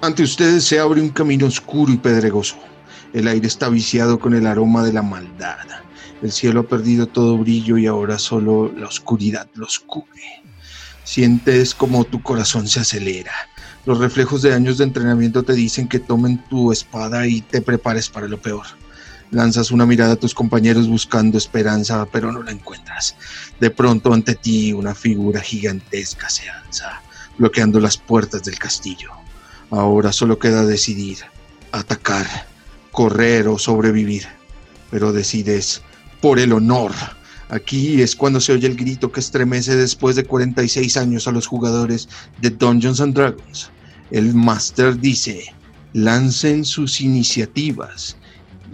Ante ustedes se abre un camino oscuro y pedregoso. El aire está viciado con el aroma de la maldad. El cielo ha perdido todo brillo y ahora solo la oscuridad los cubre. Sientes como tu corazón se acelera. Los reflejos de años de entrenamiento te dicen que tomen tu espada y te prepares para lo peor. Lanzas una mirada a tus compañeros buscando esperanza, pero no la encuentras. De pronto ante ti una figura gigantesca se alza, bloqueando las puertas del castillo. Ahora solo queda decidir, atacar, correr o sobrevivir. Pero decides por el honor. Aquí es cuando se oye el grito que estremece después de 46 años a los jugadores de Dungeons Dragons. El Master dice, lancen sus iniciativas.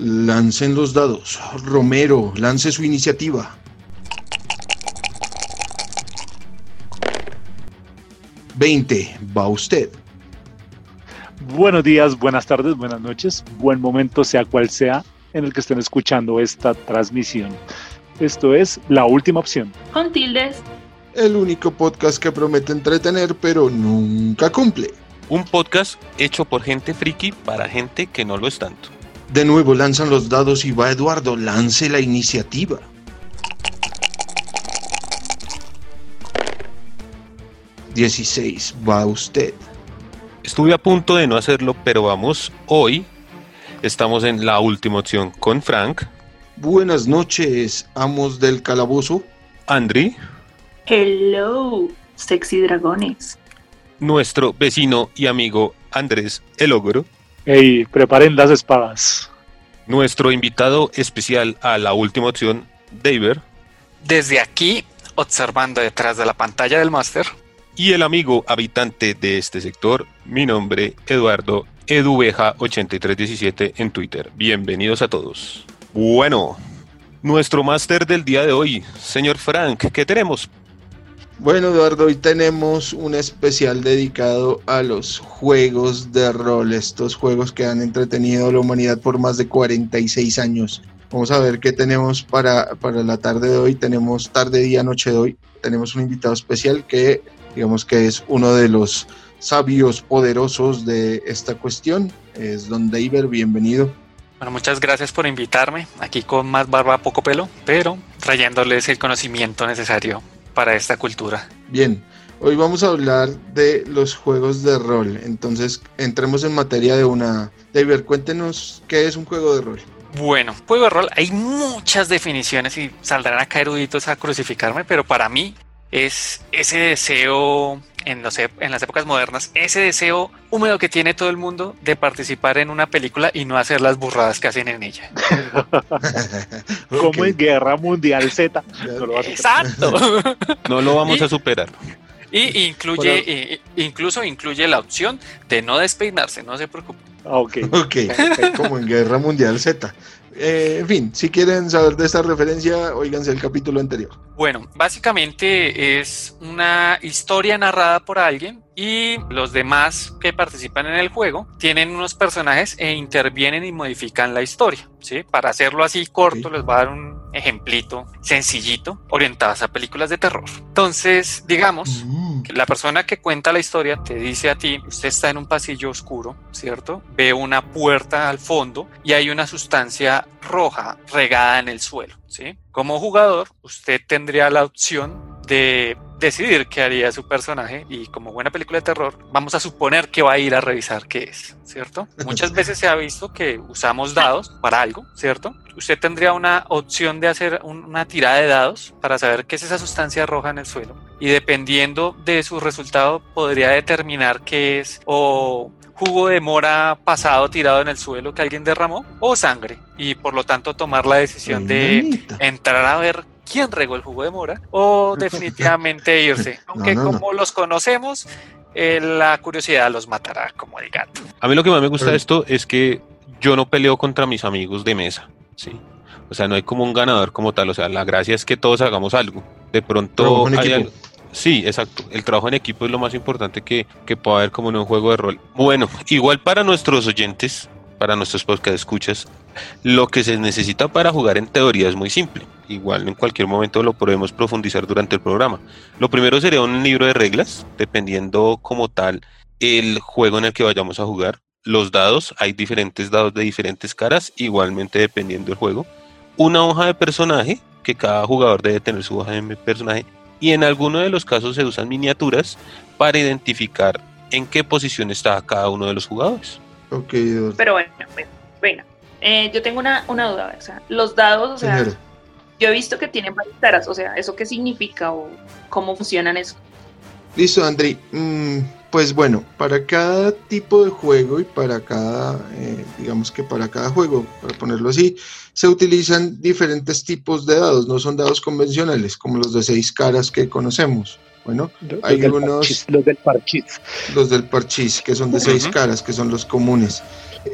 Lancen los dados. Romero, lance su iniciativa. 20. Va usted. Buenos días, buenas tardes, buenas noches, buen momento sea cual sea en el que estén escuchando esta transmisión. Esto es La Última Opción. Con tildes. El único podcast que promete entretener pero nunca cumple. Un podcast hecho por gente friki para gente que no lo es tanto. De nuevo lanzan los dados y va Eduardo, lance la iniciativa. Dieciséis, va usted. Estuve a punto de no hacerlo, pero vamos, hoy estamos en la última opción con Frank, Buenas noches, amos del calabozo. Andri, Hello, sexy dragones. nuestro vecino y amigo Andrés el Ogro, Ey, preparen las espadas. nuestro invitado especial a la última opción, David, Desde aquí, observando detrás de la pantalla del máster, y el amigo habitante de este sector, mi nombre, Eduardo Eduveja8317 en Twitter. Bienvenidos a todos. Bueno, nuestro máster del día de hoy, señor Frank, ¿qué tenemos? Bueno, Eduardo, hoy tenemos un especial dedicado a los juegos de rol, estos juegos que han entretenido a la humanidad por más de 46 años. Vamos a ver qué tenemos para, para la tarde de hoy. Tenemos tarde, día, noche de hoy. Tenemos un invitado especial que digamos que es uno de los sabios poderosos de esta cuestión. Es Don David, bienvenido. bueno, muchas gracias por invitarme, aquí con más barba, poco pelo, pero trayéndoles el conocimiento necesario para esta cultura. Bien, hoy vamos a hablar de los juegos de rol. Entonces, entremos en materia de una. David, cuéntenos qué es un juego de rol. Bueno, juego de rol, hay muchas definiciones y saldrán acá eruditos a crucificarme, pero para mí es ese deseo en, los ep- en las épocas modernas, ese deseo húmedo que tiene todo el mundo de participar en una película y no hacer las burradas que hacen en ella. Como en Guerra Mundial Z. No lo Exacto. No lo vamos Y- a superar. Y incluye, incluso incluye la opción de no despeinarse, no se preocupe. Ok. Ok, como en Guerra Mundial Z. Eh, en fin, si quieren saber de esta referencia, oíganse el capítulo anterior. Bueno, básicamente es una historia narrada por alguien y los demás que participan en el juego tienen unos personajes e intervienen y modifican la historia. ¿sí? Para hacerlo así corto, les voy a dar un ejemplito sencillito orientadas a películas de terror. Entonces, digamos, Mm, que la persona que cuenta la historia te dice a ti, usted está en un pasillo oscuro, ¿cierto? Ve una puerta al fondo y hay una sustancia roja regada en el suelo, ¿sí? Como jugador, usted tendría la opción de decidir qué haría su personaje y como buena película de terror, vamos a suponer que va a ir a revisar qué es, ¿cierto? Muchas veces se ha visto que usamos dados para algo, ¿cierto? Usted tendría una opción de hacer un- una tirada de dados para saber qué es esa sustancia roja en el suelo y dependiendo de su resultado podría determinar qué es o jugo de mora pasado tirado en el suelo que alguien derramó o sangre y por lo tanto tomar la decisión de entrar a ver quién regó el jugo de mora o definitivamente irse. Aunque no, no. como los conocemos, eh, la curiosidad los matará como el gato. A mí lo que más me gusta de esto es que yo no peleo contra mis amigos de mesa, ¿sí? O sea, no hay como un ganador como tal, o sea, la gracia es que todos hagamos algo. De pronto hay equipo. al- Sí, exacto. El trabajo en equipo es lo más importante que, que pueda haber como en un juego de rol. Bueno, igual para nuestros oyentes, para nuestros podcast escuchas, lo que se necesita para jugar en teoría es muy simple. Igual en cualquier momento lo podemos profundizar durante el programa. Lo primero sería un libro de reglas, dependiendo como tal el juego en el que vayamos a jugar. Los dados, hay diferentes dados de diferentes caras, igualmente dependiendo del juego. Una hoja de personaje, que cada jugador debe tener su hoja de personaje. Y en alguno de los casos se usan miniaturas para identificar en qué posición está cada uno de los jugadores. Ok, Pero bueno, bueno, bueno. Eh, yo tengo una, una duda, o sea, los dados, o sea, señora. yo he visto que tienen varias caras, o sea, ¿eso qué significa o cómo funcionan eso? Listo, Andri. Mm, pues bueno, para cada tipo de juego y para cada, eh, digamos que para cada juego, para ponerlo así, se utilizan diferentes tipos de dados, no son dados convencionales como los de seis caras que conocemos. Bueno, Los Hay del unos- parchís, los del parchís. los del parchís, que son de seis caras, que son los comunes.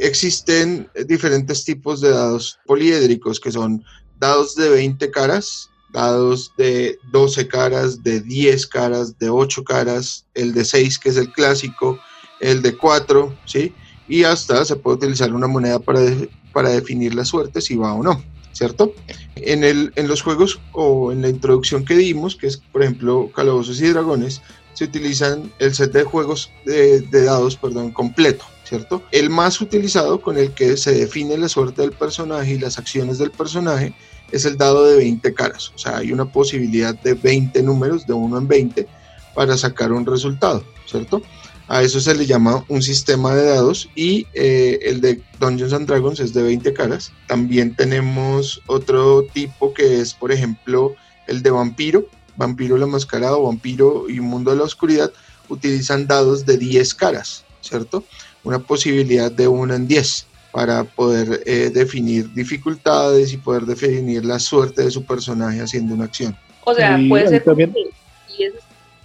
Existen diferentes tipos de dados poliédricos, que son dados de 20 caras, dados de 12 caras, de 10 caras, de 8 caras, el de 6, que es el clásico, el de 4, ¿sí? Y hasta se puede utilizar una moneda para, de- para definir la suerte, si va o no, ¿cierto? En, el, en los juegos o en la introducción que dimos, que es, por ejemplo, Calabozos y Dragones, se utilizan el set de juegos de, de dados, perdón, completo, ¿cierto? El más utilizado con el que se define la suerte del personaje y las acciones del personaje es el dado de 20 caras, o sea, hay una posibilidad de 20 números, de 1 en 20, para sacar un resultado, ¿cierto? A eso se le llama un sistema de dados y eh, el de Dungeons and Dragons es de 20 caras. También tenemos otro tipo que es, por ejemplo, el de vampiro, vampiro la mascarada o vampiro y mundo de la oscuridad, utilizan dados de 10 caras, ¿cierto? Una posibilidad de 1 en 10 para poder eh, definir dificultades y poder definir la suerte de su personaje haciendo una acción. O sea, puede ser también- que 10,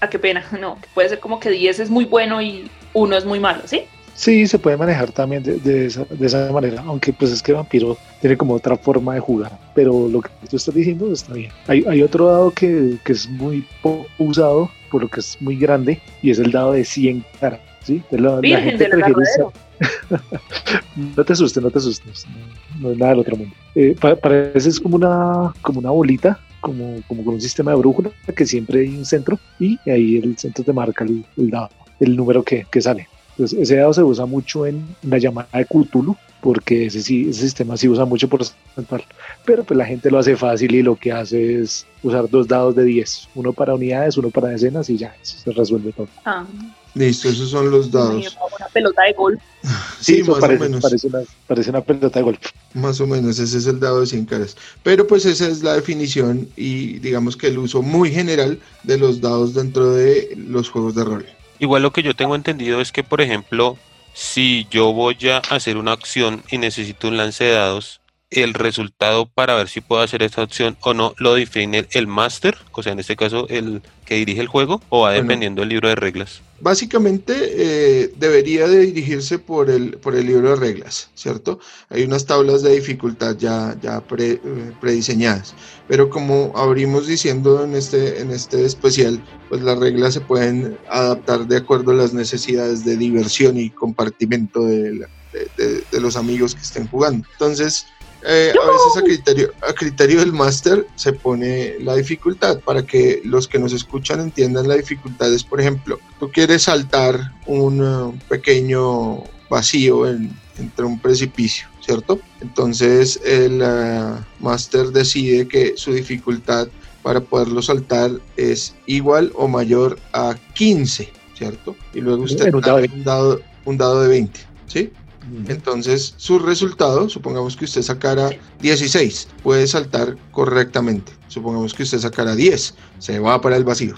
ah, qué pena, no, puede ser como que 10 es muy bueno y 1 es muy malo, ¿sí? Sí, se puede manejar también de, de esa, de esa manera, aunque pues es que Vampiro tiene como otra forma de jugar, pero lo que tú estás diciendo está bien. Hay, hay otro dado que, que es muy poco usado, por lo que es muy grande, y es el dado de 100 caras, ¿sí? La, la Virgen gente del no te asustes, no te asustes, no, no es nada del otro mundo. Eh, pa- parece es como una, como una bolita, como, como con un sistema de brújula, que siempre hay un centro, y ahí el centro te marca el, dado, el número que, que sale. Entonces, ese dado se usa mucho en la llamada de Cthulhu, porque ese, sí, ese sistema sí usa mucho porcentual. Pero pues la gente lo hace fácil y lo que hace es usar dos dados de 10, uno para unidades, uno para decenas y ya, se resuelve todo. Ah, Listo, esos son los dados. una pelota de golf. Sí, más parece, o menos. Parece una, parece una pelota de golf. Más o menos, ese es el dado de 100 caras. Pero pues esa es la definición y digamos que el uso muy general de los dados dentro de los juegos de rol. Igual lo que yo tengo entendido es que, por ejemplo, si yo voy a hacer una acción y necesito un lance de dados, el resultado para ver si puedo hacer esta acción o no lo define el máster, o sea, en este caso el que dirige el juego, o va dependiendo del libro de reglas. Básicamente eh, debería de dirigirse por el, por el libro de reglas, ¿cierto? Hay unas tablas de dificultad ya, ya pre- eh, prediseñadas, pero como abrimos diciendo en este, en este especial, pues las reglas se pueden adaptar de acuerdo a las necesidades de diversión y compartimento de, la- de- de- de los amigos que estén jugando. Entonces, eh, a veces a criterio, a criterio del máster se pone la dificultad para que los que nos escuchan entiendan la dificultad. Es, por ejemplo, tú quieres saltar un uh, pequeño vacío en- entre un precipicio, ¿cierto? Entonces el uh, máster decide que su dificultad para poderlo saltar es igual o mayor a 15, ¿cierto? Y luego usted da un dado, un dado de 20, ¿sí? Entonces, su resultado, supongamos que usted sacara 16, puede saltar correctamente. Supongamos que usted sacara 10, se va para el vacío.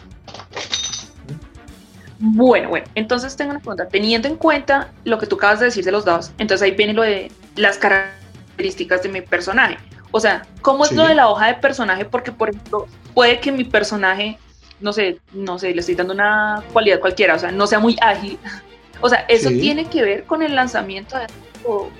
Bueno, bueno, entonces tengo una pregunta. Teniendo en cuenta lo que tú acabas de decir de los dados, entonces ahí viene lo de las características de mi personaje. O sea, ¿cómo es Sí. lo de la hoja de personaje? Porque, por ejemplo, puede que mi personaje, no sé, no sé, le estoy dando una cualidad cualquiera, o sea, no sea muy ágil. O sea, ¿eso Sí. tiene que ver con el lanzamiento de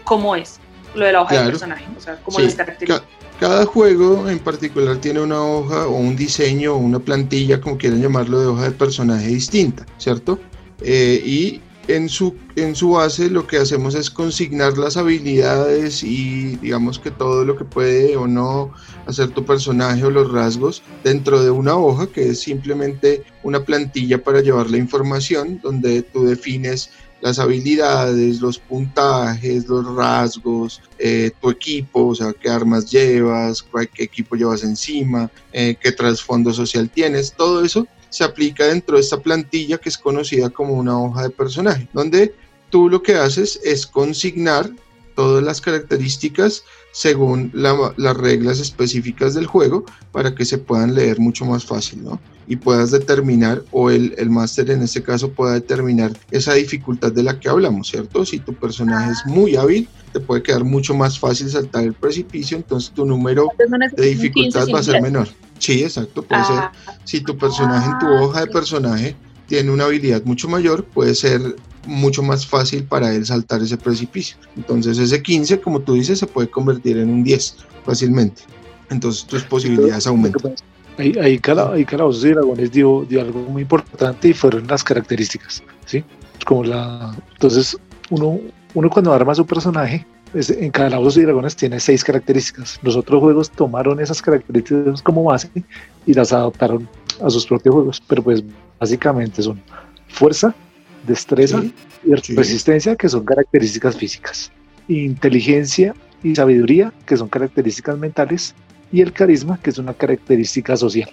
cómo es lo de la hoja Claro. de personaje? O sea, ¿cómo Sí, las características? ca- cada juego en particular tiene una hoja o un diseño o una plantilla, como quieran llamarlo, de hoja de personaje distinta, ¿cierto? Eh, y en su, en su base lo que hacemos es consignar las habilidades y digamos que todo lo que puede o no hacer tu personaje o los rasgos dentro de una hoja que es simplemente una plantilla para llevar la información donde tú defines las habilidades, los puntajes, los rasgos, eh, tu equipo, o sea, qué armas llevas, qué equipo llevas encima, eh, qué trasfondo social tienes, todo eso se aplica dentro de esta plantilla que es conocida como una hoja de personaje, donde tú lo que haces es consignar todas las características según las reglas específicas del juego para que se puedan leer mucho más fácil, ¿no? Y puedas determinar, o el, el máster en este caso pueda determinar esa dificultad de la que hablamos, ¿cierto? Si tu personaje es muy hábil, te puede quedar mucho más fácil saltar el precipicio, entonces tu número de dificultad va a ser menor. Sí, exacto, puede ser. Ah. Si tu personaje en tu ah, hoja de personaje tiene una habilidad mucho mayor, puede ser mucho más fácil para él saltar ese precipicio. Entonces ese 15, como tú dices, se puede convertir en un 10 fácilmente. Entonces tus posibilidades aumentan. Ahí, ahí, cada, ahí Calabozos y Dragones dio, dio, algo muy importante y fueron las características. ¿sí? Como la, entonces uno, uno cuando arma su personaje, en Calabozos y Dragones tiene seis características. Los otros juegos tomaron esas características como base y las adaptaron a sus propios juegos, pero pues básicamente son fuerza, destreza y resistencia, que son características físicas, inteligencia y sabiduría, que son características mentales, y el carisma, que es una característica social.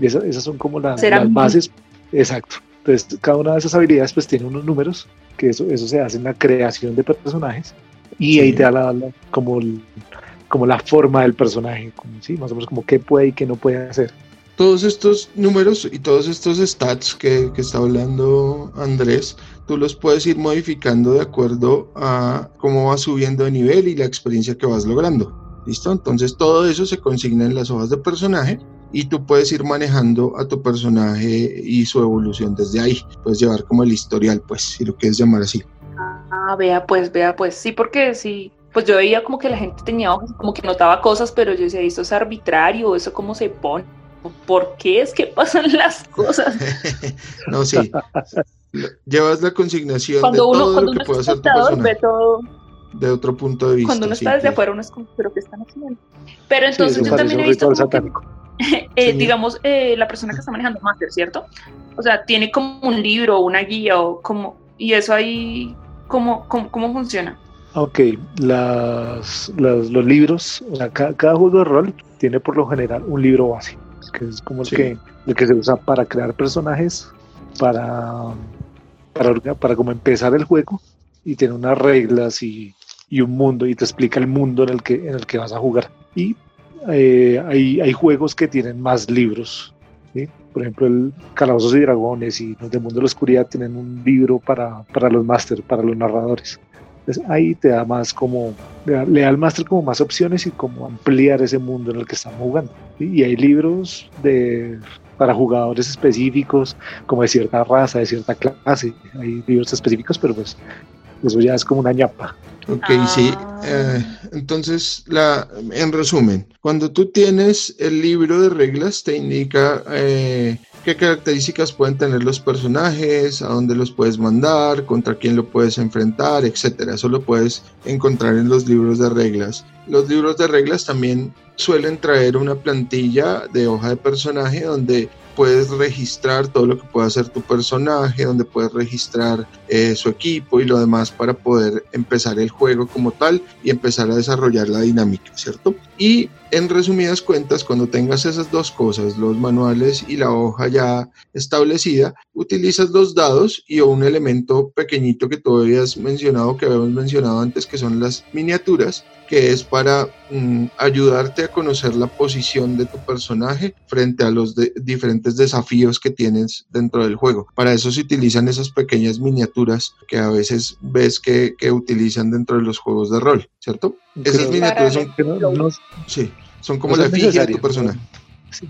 esas, son como las bases. Exacto. Entonces, cada una de esas habilidades pues tiene unos números, que eso, eso se hace en la creación de personajes, y ahí te da la, como, como la forma del personaje, como, ¿sí? más o menos como qué puede y qué no puede hacer todos estos números y todos estos stats que, está hablando Andrés, tú los puedes ir modificando de acuerdo a cómo vas subiendo de nivel y la experiencia que vas logrando. ¿Listo? Entonces todo eso se consigna en las hojas de personaje y tú puedes ir manejando a tu personaje y su evolución desde ahí. Puedes llevar como el historial, pues, si lo quieres llamar así. Ah, vea, pues, vea, pues, sí, porque sí, pues yo veía como que la gente tenía como que notaba cosas, pero yo decía, esto es arbitrario, eso cómo se pone por qué es que pasan las cosas. no, sí. Llevas la consignación de todo lo que puede hacer tu ve todo de otro punto de vista. Cuando uno está desde afuera, uno es como, ¿pero qué están haciendo? Pero entonces yo también he visto eh, digamos, eh, la persona que está manejando Master, ¿cierto? O sea, tiene como un libro, una guía o como, y eso ahí, ¿cómo, cómo, funciona? Ok, las, los libros, o sea, cada, cada, juego de rol tiene por lo general un libro base que es como el, que, el que se usa para crear personajes, para, para, para como empezar el juego y tiene unas reglas y, y, un mundo y te explica el mundo en el que, en el que vas a jugar. Y eh, hay, hay juegos que tienen más libros. Por ejemplo, el Calabozos y Dragones y los de Mundo de la Oscuridad tienen un libro para, para los máster, para los narradores ahí te da más como, le da, al máster como más opciones y como ampliar ese mundo en el que estamos jugando. Y hay libros de para jugadores específicos, como de cierta raza, de cierta clase. Hay libros específicos, pero pues eso ya es como una ñapa. Ok, sí. Eh, entonces, en resumen, cuando tú tienes el libro de reglas, te indica eh, qué características pueden tener los personajes, a dónde los puedes mandar, contra quién lo puedes enfrentar, etcétera. Eso lo puedes encontrar en los libros de reglas. Los libros de reglas también suelen traer una plantilla de hoja de personaje donde puedes registrar todo lo que puede hacer tu personaje, donde puedes registrar eh, su equipo y lo demás para poder empezar el juego como tal y empezar a desarrollar la dinámica, ¿cierto? Y en resumidas cuentas, cuando tengas esas dos cosas, los manuales y la hoja ya establecida, utilizas dos dados y un elemento pequeñito que tú habías mencionado, que habíamos mencionado antes, que son las miniaturas, que es para mm, ayudarte a conocer la posición de tu personaje frente a los diferentes desafíos que tienes dentro del juego. Para eso se utilizan esas pequeñas miniaturas que a veces ves que, que utilizan dentro de los juegos de rol, ¿cierto? esas miniaturas son... sí son como la efigie de tu personaje.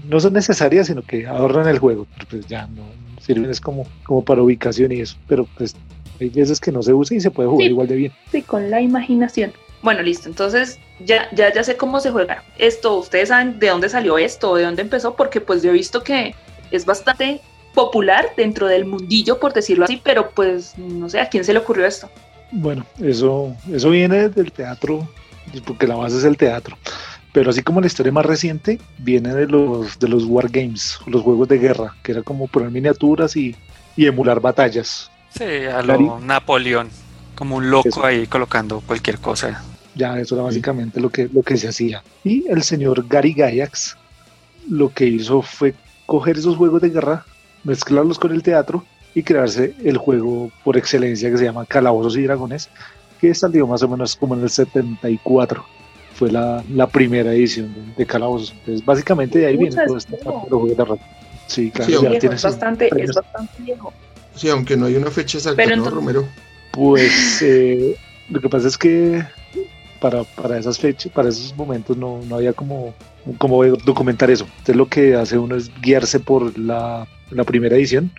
No son necesarias, sino que ahorran el juego. pues ya no sirven, es como, como para ubicación y eso. Pero pues hay veces que no se usa y se puede jugar igual de bien. Sí, con la imaginación. Bueno, listo. Entonces, ya, ya, ya sé cómo se juega. Esto, ustedes saben de dónde salió esto, de dónde empezó, porque pues yo he visto que es bastante popular dentro del mundillo, por decirlo así, pero pues no sé, ¿a quién se le ocurrió esto? Bueno, eso, eso viene del teatro, porque la base es el teatro. Pero así como la historia más reciente, viene de los, de los Wargames, los juegos de guerra, que era como poner miniaturas y, emular batallas. Sí, a lo Napoleón, como un loco ahí colocando cualquier cosa. Ya, eso era básicamente lo que, lo que se hacía. Y el señor Gary Gygax lo que hizo fue coger esos juegos de guerra, mezclarlos con el teatro y crearse el juego por excelencia que se llama Calabozos y Dragones, que salió más o menos como en el 74. Fue la, la primera edición de, Calabozos. Entonces, básicamente de ahí viene todo este juego de rol. Sí, claro, ya es, bastante, es bastante viejo. Sí, aunque no hay una fecha exacta, ¿no, Romero? Pues eh, lo que pasa es que para, para esas fechas, para esos momentos no, no había como, como documentar eso. Entonces lo que hace uno es guiarse por la, la primera edición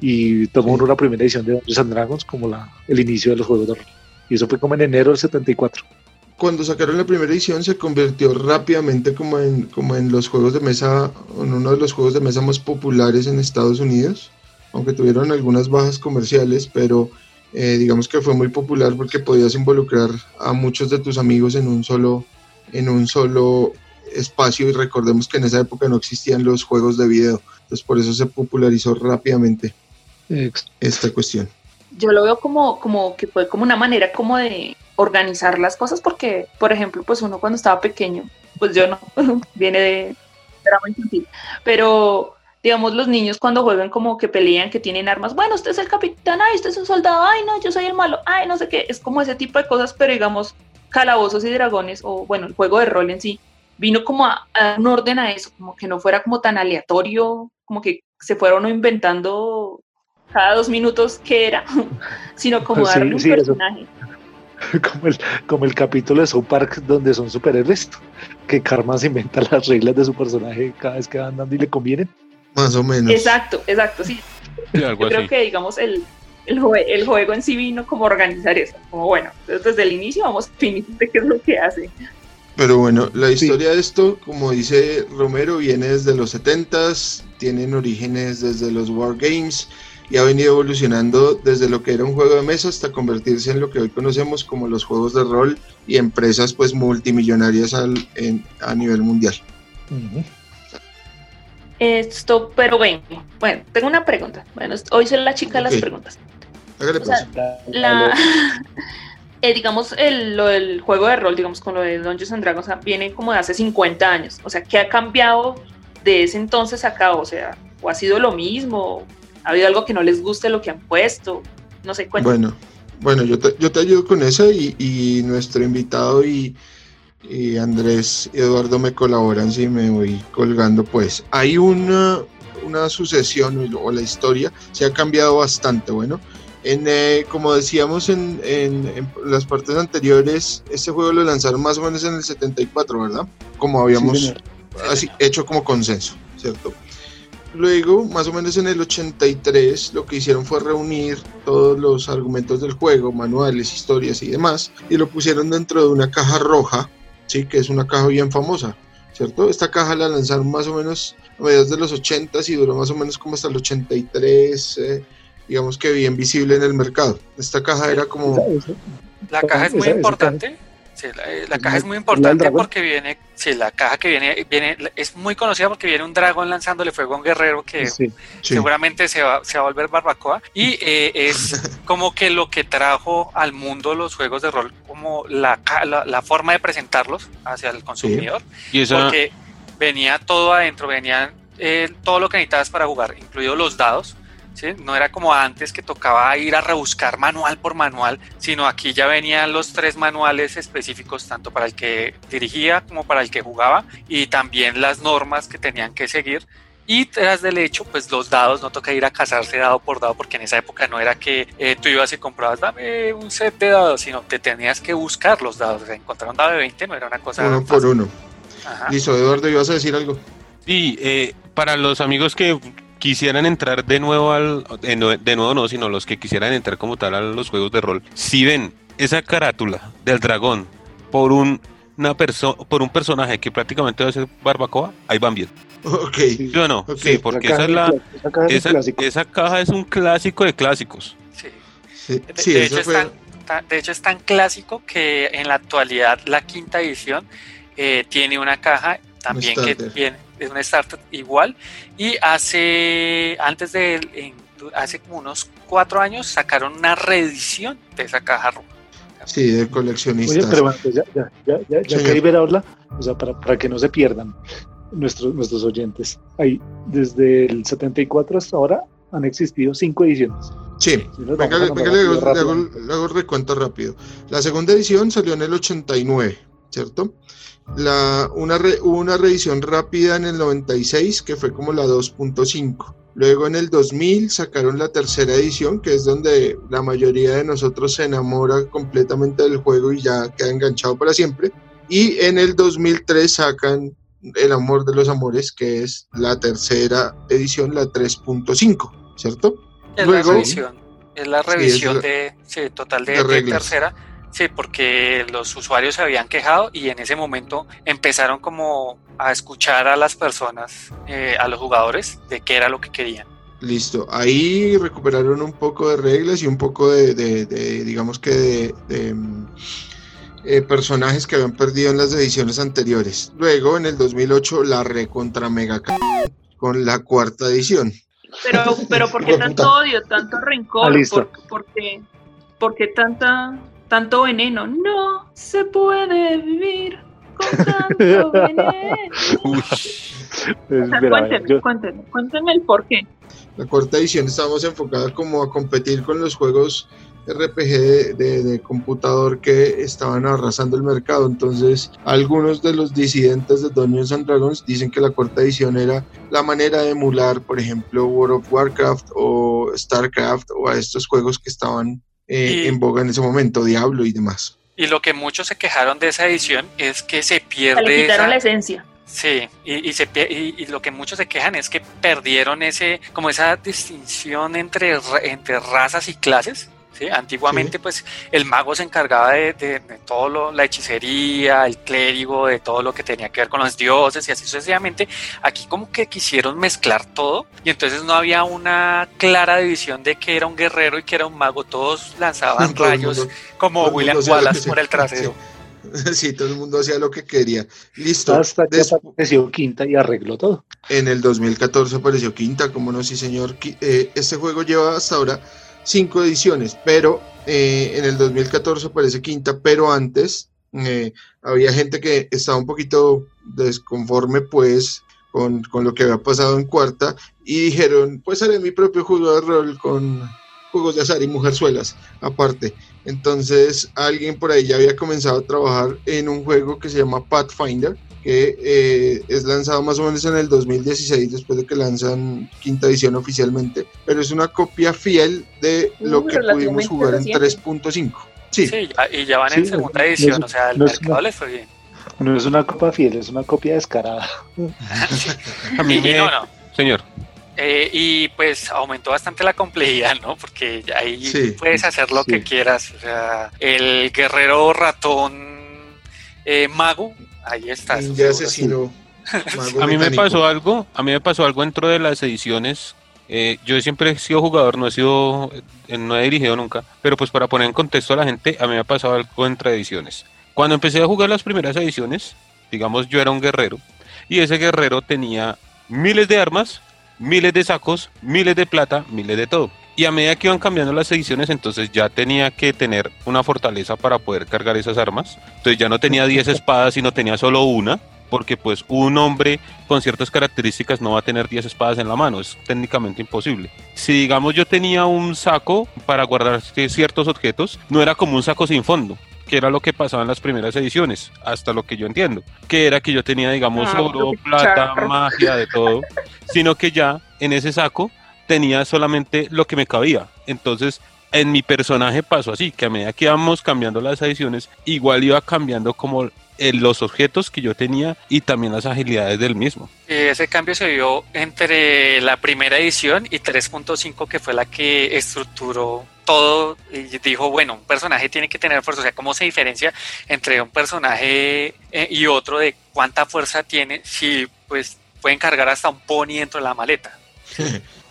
y tomó una primera edición de Dungeons and Dragons como la, el inicio de los juegos de rol. Y eso fue como en enero del 74. Cuando sacaron la primera edición se convirtió rápidamente como en, como en los juegos de mesa, en uno de los juegos de mesa más populares en Estados Unidos, aunque tuvieron algunas bajas comerciales, pero eh, digamos que fue muy popular porque podías involucrar a muchos de tus amigos en un solo, en un solo espacio y recordemos que en esa época no existían los juegos de video, entonces por eso se popularizó rápidamente esta cuestión. Yo lo veo como, como que fue como una manera como de organizar las cosas porque, por ejemplo, pues uno cuando estaba pequeño, pues yo no, viene de drama infantil, pero digamos los niños cuando juegan como que pelean, que tienen armas, bueno, usted es el capitán, ay, usted es un soldado, ay, no, yo soy el malo, ay, no sé qué, es como ese tipo de cosas, pero digamos, calabozos y dragones, o bueno, el juego de rol en sí, vino como a, dar un orden a eso, como que no fuera como tan aleatorio, como que se fueron inventando cada dos minutos qué era, sino como darle un personaje. Como el, como el capítulo de South Park donde son superhéroes, que Karma se inventa las reglas de su personaje cada vez que va andando y le convienen. Más o menos. Exacto, exacto, sí. Yo creo que, digamos, el, el, el, juego en sí vino como organizar eso, como bueno, desde el inicio vamos a definir qué es lo que hace. Pero bueno, la historia de esto, como dice Romero, viene desde los 70s, tienen orígenes desde los Wargames y ha venido evolucionando desde lo que era un juego de mesa hasta convertirse en lo que hoy conocemos como los juegos de rol y empresas pues multimillonarias al, a nivel mundial. Esto, pero bueno, bueno, tengo una pregunta. Bueno, hoy soy la chica de las preguntas. la, eh, digamos, el, lo del juego de rol, digamos, con lo de Dungeons and Dragons, viene como de hace 50 años. O sea, ¿qué ha cambiado de ese entonces acá? O sea, ¿o ha sido lo mismo? ¿Ha habido algo que no les guste lo que han puesto? No sé, cuéntame. Bueno, bueno yo, te, yo te ayudo con eso y, nuestro invitado y, Andrés y Eduardo me colaboran si me voy colgando. Pues hay una, una sucesión o la historia se ha cambiado bastante. Bueno, en, eh, como decíamos en, en, las partes anteriores, este juego lo lanzaron más o menos en el 74, ¿verdad? Como habíamos así, hecho como consenso, ¿cierto? Luego, más o menos en el 83, lo que hicieron fue reunir todos los argumentos del juego, manuales, historias y demás, y lo pusieron dentro de una caja roja, ¿sí? que es una caja bien famosa, ¿cierto? Esta caja la lanzaron más o menos a mediados de los 80 y duró más o menos como hasta el 83, eh, digamos que bien visible en el mercado. Esta caja era como... La caja es muy importante. Sí, la, caja es muy importante porque viene, sí, la caja que viene, viene, es muy conocida porque viene un dragón lanzándole fuego a un guerrero que seguramente se va, se va a volver barbacoa. Y eh, es como que lo que trajo al mundo los juegos de rol, como la, la, forma de presentarlos hacia el consumidor, ¿Y porque venía todo adentro, venían eh, todo lo que necesitabas para jugar, incluidos los dados, no era como antes que tocaba ir a rebuscar manual por manual, sino aquí ya venían los tres manuales específicos, tanto para el que dirigía como para el que jugaba, y también las normas que tenían que seguir. Y tras del hecho, pues los dados, no toca ir a casarse dado por dado, porque en esa época no era que eh, tú ibas y comprabas, dame un set de dados, sino te tenías que buscar los dados. encontrar un dado de 20 no era una cosa. Uno por uno. Listo, Eduardo, ¿ibas a decir algo? Sí, eh, para los amigos que quisieran entrar de nuevo al, de nuevo no, sino los que quisieran entrar como tal a los juegos de rol, si ven esa carátula del dragón por un, una persona por un personaje que prácticamente va a ser barbacoa, ahí van bien. Ok. ¿Sí o no? Sí, porque esa, es la, esa, caja es un clásico de clásicos. Sí. de, hecho es tan, de, hecho es tan, clásico que en la actualidad la quinta edición eh, tiene una caja también que tiene, es un starter igual. Y hace, antes de, hace como unos cuatro años sacaron una reedición de esa caja roja. Sí, de coleccionistas. Oye, pero ya, ya, ya, ya, ya que ver habla, o sea, para, para que no se pierdan nuestros, nuestros oyentes. Ahí, desde el 74 hasta ahora han existido cinco ediciones. Sí, venga, le, hago, recuento rápido. La segunda edición salió en el 89, ¿cierto? La, una, una reedición rápida en el 96 que fue como la 2.5. Luego en el 2000 sacaron la tercera edición, que es donde la mayoría de nosotros se enamora completamente del juego y ya queda enganchado para siempre. Y en el 2003 sacan El amor de los amores, que es la tercera edición, la 3.5, ¿cierto? Es Luego, la revisión, es la revisión de, total de, de tercera Sí, porque los usuarios se habían quejado y en ese momento empezaron como a escuchar a las personas, eh, a los jugadores, de qué era lo que querían. Listo, ahí recuperaron un poco de reglas y un poco de, digamos que de, eh, personajes que habían perdido en las ediciones anteriores. Luego, en el 2008, la recontra mega con la cuarta edición. Pero, pero ¿por qué tanto odio, tanto rencor? Ah, ¿Por, qué, ¿Por qué tanta tanto veneno. No se puede vivir con tanto veneno. cuéntenme, cuéntenme, cuéntenme el por qué. La cuarta edición estamos enfocados como a competir con los juegos RPG de, computador que estaban arrasando el mercado. Entonces, algunos de los disidentes de Dungeons and Dragons dicen que la cuarta edición era la manera de emular, por ejemplo, World of Warcraft o StarCraft o a estos juegos que estaban eh, en boga en ese momento, Diablo y demás. Y lo que muchos se quejaron de esa edición es que se pierde. Le quitaron la esencia. Sí, y, y, se, y, lo que muchos se quejan es que perdieron ese, como esa distinción entre, entre razas y clases. Antiguamente, pues el mago se encargaba de, de, todo lo, la hechicería, el clérigo, de todo lo que tenía que ver con los dioses y así sucesivamente. Aquí como que quisieron mezclar todo y entonces no había una clara división de que era un guerrero y que era un mago. Todos lanzaban rayos como William Wallace por el trasero. Sí. todo el mundo hacía lo que quería. Listo. Hasta que apareció Quinta y arregló todo. En el 2014 apareció Quinta, como no, sí, señor. Eh, este juego lleva hasta ahora cinco ediciones, pero eh, en el 2014 aparece quinta, pero antes eh, había gente que estaba un poquito desconforme pues con, lo que había pasado en cuarta y dijeron, pues haré mi propio juego de rol con juegos de azar y mujerzuelas aparte. Entonces alguien por ahí ya había comenzado a trabajar en un juego que se llama Pathfinder, que eh, es lanzado más o menos en el 2016 después de que lanzan quinta edición oficialmente, pero es una copia fiel de lo que pudimos jugar en 3.5. Sí. y ya van en segunda edición, o sea, el mercado le fue bien. No es una copia fiel, es una copia descarada. A mí no, no. Señor. Eh, y pues aumentó bastante la complejidad, ¿no? Porque ahí puedes hacer lo que quieras. O sea, el guerrero ratón eh, mago Ahí está. Ya asesinó. a mí me pasó algo, a mí me pasó algo dentro de las ediciones. Eh, yo siempre he sido jugador, no he sido, eh, no he dirigido nunca, pero pues para poner en contexto a la gente, a mí me ha pasado algo entre ediciones. Cuando empecé a jugar las primeras ediciones, digamos yo era un guerrero, y ese guerrero tenía miles de armas, miles de sacos, miles de plata, miles de todo. Y a medida que iban cambiando las ediciones, entonces ya tenía que tener una fortaleza para poder cargar esas armas. Entonces ya no tenía 10 espadas, sino tenía solo una, porque pues un hombre con ciertas características no va a tener 10 espadas en la mano, es técnicamente imposible. Si digamos yo tenía un saco para guardar ciertos objetos, no era como un saco sin fondo, que era lo que pasaba en las primeras ediciones, hasta lo que yo entiendo, que era que yo tenía, digamos, ah, oro, plata, magia, de todo, sino que ya en ese saco tenía solamente lo que me cabía. Entonces, en mi personaje pasó así, que a medida que íbamos cambiando las ediciones, igual iba cambiando como los objetos que yo tenía y también las agilidades del mismo. Ese cambio se vio entre la primera edición y 3.5, que fue la que estructuró todo y dijo, bueno, un personaje tiene que tener fuerza. O sea, ¿cómo se diferencia entre un personaje eh, y otro de cuánta fuerza tiene? Si pues pueden cargar hasta un pony dentro de la maleta.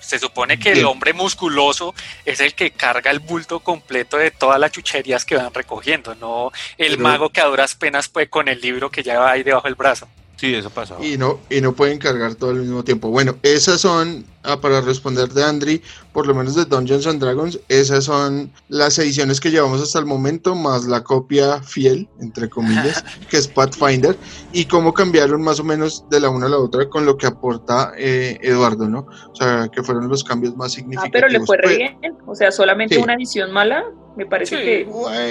Se supone que el hombre musculoso es el que carga el bulto completo de todas las chucherías que van recogiendo, no el mago que a duras penas puede con el libro que ya ahí debajo del brazo. Sí, eso pasa. Y no, y no pueden cargar todo al mismo tiempo. Bueno, esas son, ah, para responder de Andri, por lo menos de Dungeons and Dragons, esas son las ediciones que llevamos hasta el momento, más la copia fiel, entre comillas, que es Pathfinder, y cómo cambiaron más o menos de la una a la otra con lo que aporta eh, Eduardo, ¿no? O sea, que fueron los cambios más significativos. Ah, pero le fue re bien, o sea, solamente una edición mala, me parece que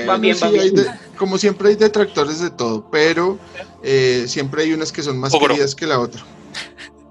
va bien, va bien. como siempre hay detractores de todo, pero eh, siempre hay unas que son más queridas que la otra.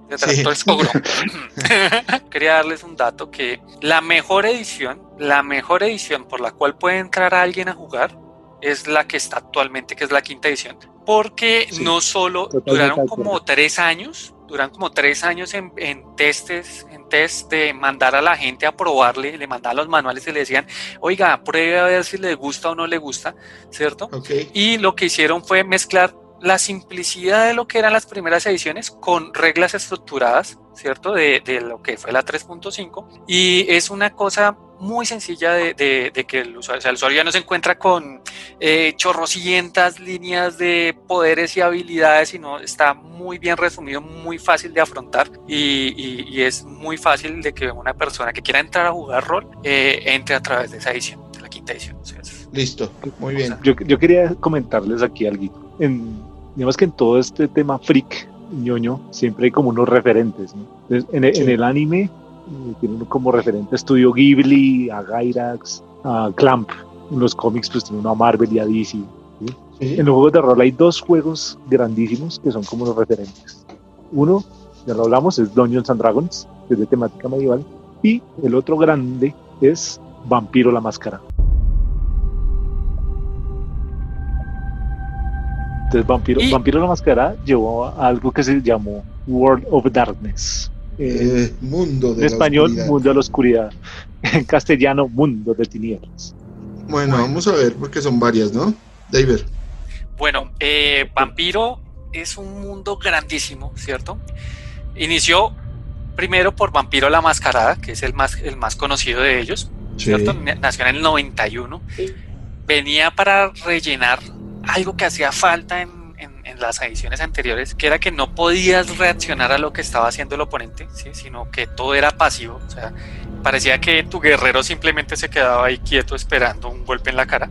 Detractores Quería darles un dato que la mejor edición, la mejor edición por la cual puede entrar alguien a jugar es la que está actualmente, que es la quinta edición. Porque no solo duraron como tres años, duran como tres años en, en testes, test de mandar a la gente a probarle, le mandaban los manuales y le decían, oiga, pruebe a ver si le gusta o no le gusta, ¿cierto? Y lo que hicieron fue mezclar la simplicidad de lo que eran las primeras ediciones con reglas estructuradas, ¿cierto? De, de lo que fue la 3.5. Y es una cosa muy sencilla de, de, que el usuario, o sea, el usuario ya no se encuentra con eh, chorrocientas líneas de poderes y habilidades, sino está muy bien resumido, muy fácil de afrontar y, y, es muy fácil de que una persona que quiera entrar a jugar rol eh, entre a través de esa edición, de la quinta edición. Listo, muy bien. yo, yo, quería comentarles aquí algo. En, digamos que en todo este tema freak, ñoño, siempre hay como unos referentes. ¿no? en, en el anime tiene como referente a Estudio Ghibli, a Gyrax, a Clamp. En los cómics pues tiene uno a Marvel y a DC. En los juegos de rol hay dos juegos grandísimos que son como los referentes. Uno, ya lo hablamos, es Dungeons and Dragons, que es de temática medieval. Y el otro grande es Vampiro la Máscara. Entonces Vampiro, Vampiro la Máscara llevó a algo que se llamó World of Darkness eh, mundo de en español, Mundo de la Oscuridad. En castellano, Mundo de Tinieblas. Bueno, vamos a ver, porque son varias, ¿no? David. Bueno, eh, Vampiro es un mundo grandísimo, ¿cierto? Inició primero por Vampiro la Mascarada, que es el más, el más conocido de ellos, ¿cierto? Nació en el 91. Venía para rellenar algo que hacía falta en en las ediciones anteriores, que era que no podías reaccionar a lo que estaba haciendo el oponente, ¿sí? sino que todo era pasivo. O sea, parecía que tu guerrero simplemente se quedaba ahí quieto esperando un golpe en la cara.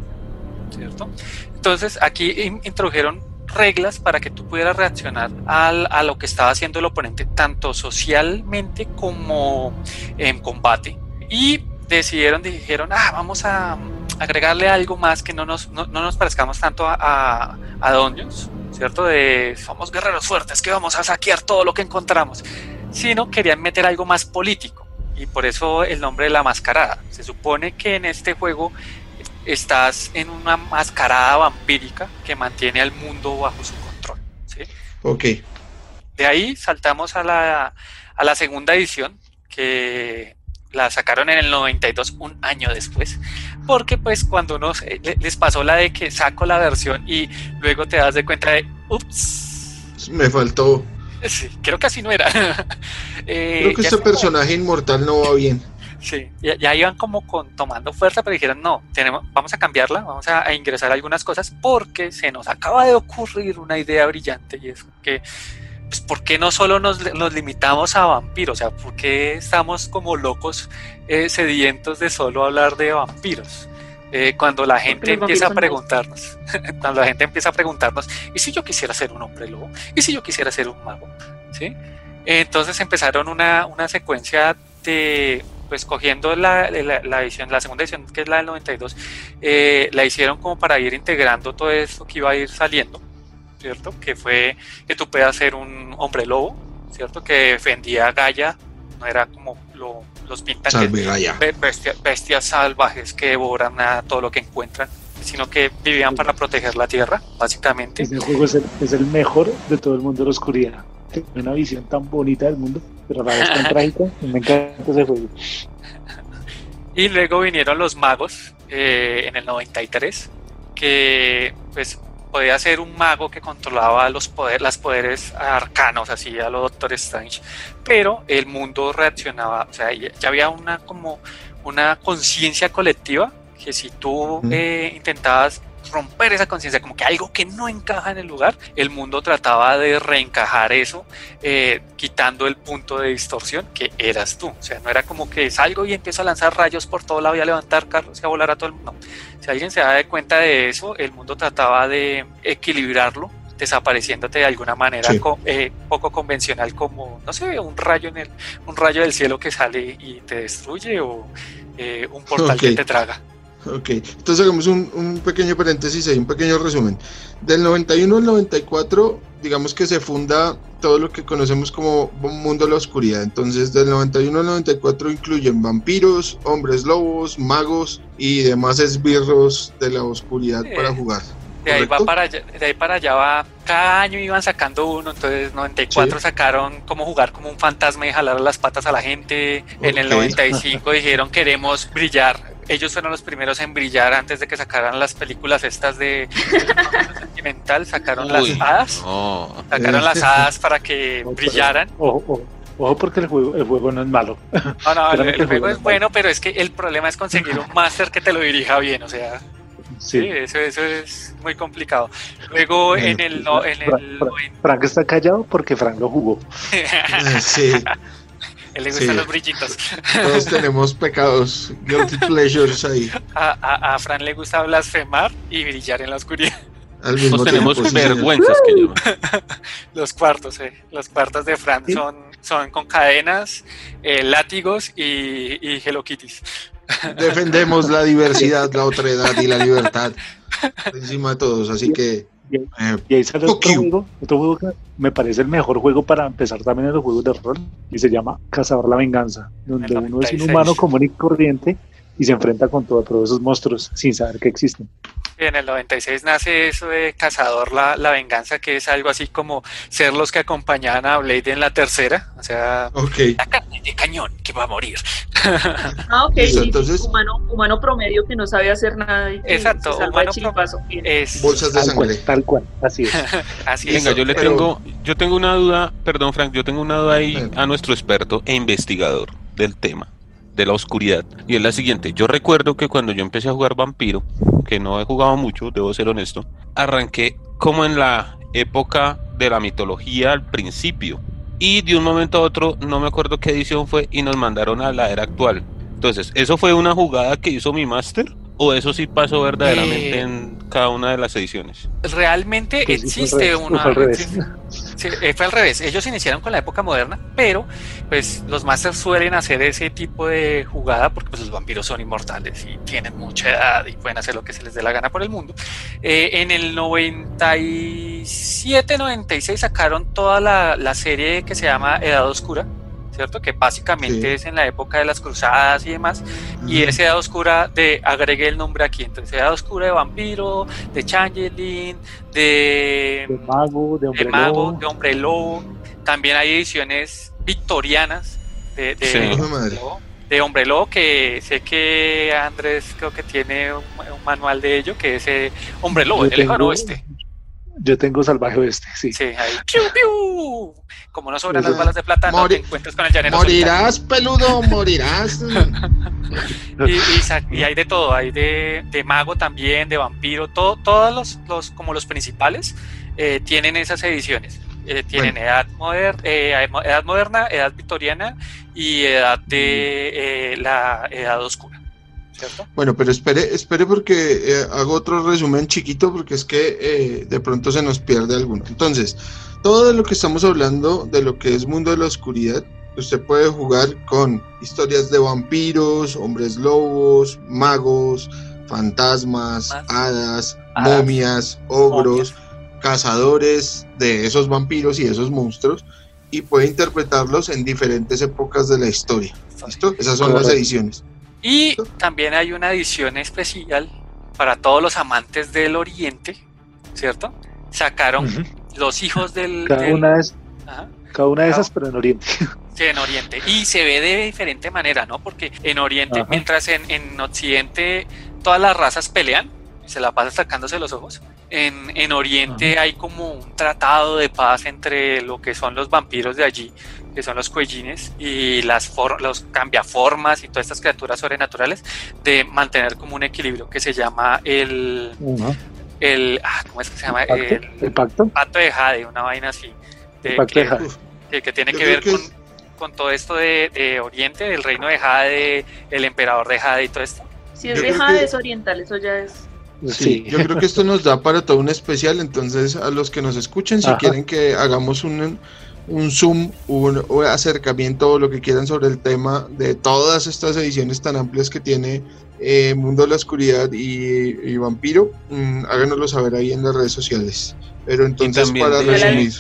¿cierto? Entonces aquí introdujeron reglas para que tú pudieras reaccionar al, a lo que estaba haciendo el oponente, tanto socialmente como en combate. Y decidieron, dijeron, ah, vamos a agregarle algo más que no nos, no, nos parezcamos tanto a, a, a Dungeons, ¿cierto? De somos guerreros fuertes que vamos a saquear todo lo que encontramos, sino querían meter algo más político y por eso el nombre de la mascarada. Se supone que en este juego estás en una mascarada vampírica que mantiene al mundo bajo su control. ¿sí? Ok. De ahí saltamos a la, a la segunda edición, que la sacaron en el 92, un año después, porque pues cuando uno les pasó la de que saco la versión y luego te das de cuenta de, ups. Me faltó. Sí, creo que así no era. Eh, creo que este personaje inmortal no va bien. Sí, ya, iban como con, tomando fuerza, pero dijeron, no, tenemos, vamos a cambiarla, vamos a, ingresar algunas cosas porque se nos acaba de ocurrir una idea brillante y es que pues, ¿por qué no solo nos, limitamos a vampiros? O sea, ¿por qué estamos como locos eh, sedientos de solo hablar de vampiros? Eh, cuando la gente empieza a preguntarnos, cuando la gente empieza a preguntarnos, ¿y si yo quisiera ser un hombre lobo? ¿Y si yo quisiera ser un mago? ¿Sí? Entonces empezaron una, una secuencia de, pues cogiendo la, la, edición, la segunda edición, que es la del 92, eh, la hicieron como para ir integrando todo esto que iba a ir saliendo. ¿cierto? Que fue que tú puedas ser un hombre lobo, ¿cierto? Que defendía a Gaia, no era como lo, los pintan bestias salvajes que devoran a todo lo que encuentran, sino que vivían para proteger la tierra, básicamente. Ese juego es el, es el mejor de todo el mundo de la oscuridad. Tiene una visión tan bonita del mundo, pero a la vez tan trágica. Me encanta ese juego. Y luego vinieron los magos eh, en el 93, que pues podía ser un mago que controlaba los poderes, las poderes arcanos, así a lo Doctor Strange, pero el mundo reaccionaba, o sea, ya, había una como una conciencia colectiva que si tú eh, intentabas romper esa conciencia, como que algo que no encaja en el lugar, el mundo trataba de reencajar eso, eh, quitando el punto de distorsión que eras tú. O sea, no era como que salgo y empiezo a lanzar rayos por todo lado y a levantar carros y a volar a todo el mundo. Si alguien se da de cuenta de eso, el mundo trataba de equilibrarlo desapareciéndote de alguna manera eh, poco convencional como no sé un rayo en el un rayo del cielo que sale y te destruye o eh, un portal que te traga Ok, entonces hagamos un, pequeño paréntesis ahí, un pequeño resumen. Del 91 al 94, digamos que se funda todo lo que conocemos como mundo de la oscuridad. Entonces, del 91 al 94 incluyen vampiros, hombres lobos, magos y demás esbirros de la oscuridad para jugar. De ahí, va para allá, de ahí para allá va, cada año iban sacando uno, entonces 94 sacaron como jugar como un fantasma y jalar las patas a la gente, en el 95 dijeron queremos brillar, ellos fueron los primeros en brillar antes de que sacaran las películas estas de sentimental, sacaron las hadas, sacaron las hadas para que brillaran. Ojo, ojo, porque el juego, el juego no es malo. No, no, el, juego es bueno, pero es que el problema es conseguir un máster que te lo dirija bien, o sea. Sí, eso, eso es muy complicado. Luego en el, en el Frank está callado porque Frank lo jugó. sí le gustan los brillitos. Todos tenemos pecados, guilty pleasures ahí. A, a, Fran le gusta blasfemar y brillar en la oscuridad. Todos tenemos vergüenzas que Los cuartos, eh. Los cuartos de Fran son, son con cadenas, eh, látigos y, y Hello Kitties. Defendemos la diversidad, la otra edad y la libertad encima de todos, así que y, ahí sale otro juego, otro juego que me parece el mejor juego para empezar también en los juegos de rol y se llama Cazador la Venganza, donde uno es un humano común y corriente y se enfrenta con todos esos monstruos sin saber que existen. En el 96 nace eso de Cazador la, la, Venganza, que es algo así como ser los que acompañaban a Blade en la tercera. O sea, la carne de cañón que va a morir. Ah, ok. entonces, humano, humano promedio que no sabe hacer nada. Y exacto, humano es bolsas de sangre. tal cual, así es. así Venga, yo le tengo, yo tengo una duda, perdón Frank, yo tengo una duda ahí a nuestro experto e investigador del tema de la oscuridad. Y es la siguiente, yo recuerdo que cuando yo empecé a jugar vampiro, que no he jugado mucho, debo ser honesto, arranqué como en la época de la mitología al principio. Y de un momento a otro, no me acuerdo qué edición fue, y nos mandaron a la era actual. Entonces, ¿eso fue una jugada que hizo mi máster? ¿O eso sí pasó verdaderamente eh, en cada una de las ediciones? Realmente pues existe una... Fue al, revés. Eh, fue al revés. Ellos iniciaron con la época moderna, pero pues los masters suelen hacer ese tipo de jugada porque pues, los vampiros son inmortales y tienen mucha edad y pueden hacer lo que se les dé la gana por el mundo. Eh, en el 97, 96 sacaron toda la, la serie que se llama Edad Oscura ¿cierto? Que básicamente es en la época de las cruzadas y demás. Y esa edad oscura de, agregué el nombre aquí, entonces edad oscura de vampiro, de changeling, de, de mago, de hombre, de mago, de hombre lobo. También hay ediciones victorianas de, de, hombre lobo que sé que Andrés creo que tiene un, manual de ello, que es eh, hombre lobo, el lejano oeste. Yo tengo salvaje oeste, sí. Sí, ahí. ¡Piu, piu! Como no sobran las balas de plata, no te encuentras con el llanero. Morirás, peludo, morirás. y, hay de todo, hay de, de mago también, de vampiro, todo, todos los, los como los principales eh, tienen esas ediciones. Eh, tienen edad, moderna, eh, edad moderna, edad victoriana y edad de la edad oscura. Bueno, pero espere, espere porque eh, hago otro resumen chiquito porque es que eh, de pronto se nos pierde alguno. Entonces, todo lo que estamos hablando de lo que es mundo de la oscuridad, usted puede jugar con historias de vampiros, hombres lobos, magos, fantasmas, hadas, momias, ogros, cazadores de esos vampiros y esos monstruos y puede interpretarlos en diferentes épocas de la historia. ¿Listo? Esas son las ediciones. Y también hay una edición especial para todos los amantes del Oriente, ¿cierto? Sacaron los hijos del... Cada una de, cada una de esas, pero en Oriente. Sí, en Oriente. Y se ve de diferente manera, ¿no? Porque en Oriente, mientras en, en Occidente todas las razas pelean, se la pasan sacándose los ojos, en, en Oriente hay como un tratado de paz entre lo que son los vampiros de allí, que son los cuellines, y las los cambiaformas y todas estas criaturas sobrenaturales, de mantener como un equilibrio que se llama el... el ah, ¿Cómo es que se llama? ¿El pacto? pacto? de Jade, una vaina así. De, que, que, tiene que ver con, con, todo esto de, de, Oriente, del reino de Jade, el emperador de Jade y todo esto. Si es de Jade, es oriental, eso ya es Sí, yo creo que esto nos da para todo un especial, entonces a los que nos escuchen, si quieren que hagamos un, un zoom, un, acercamiento o lo que quieran sobre el tema de todas estas ediciones tan amplias que tiene eh, Mundo de la Oscuridad y, Vampiro, mm, háganoslo saber ahí en las redes sociales. Pero entonces para resumir.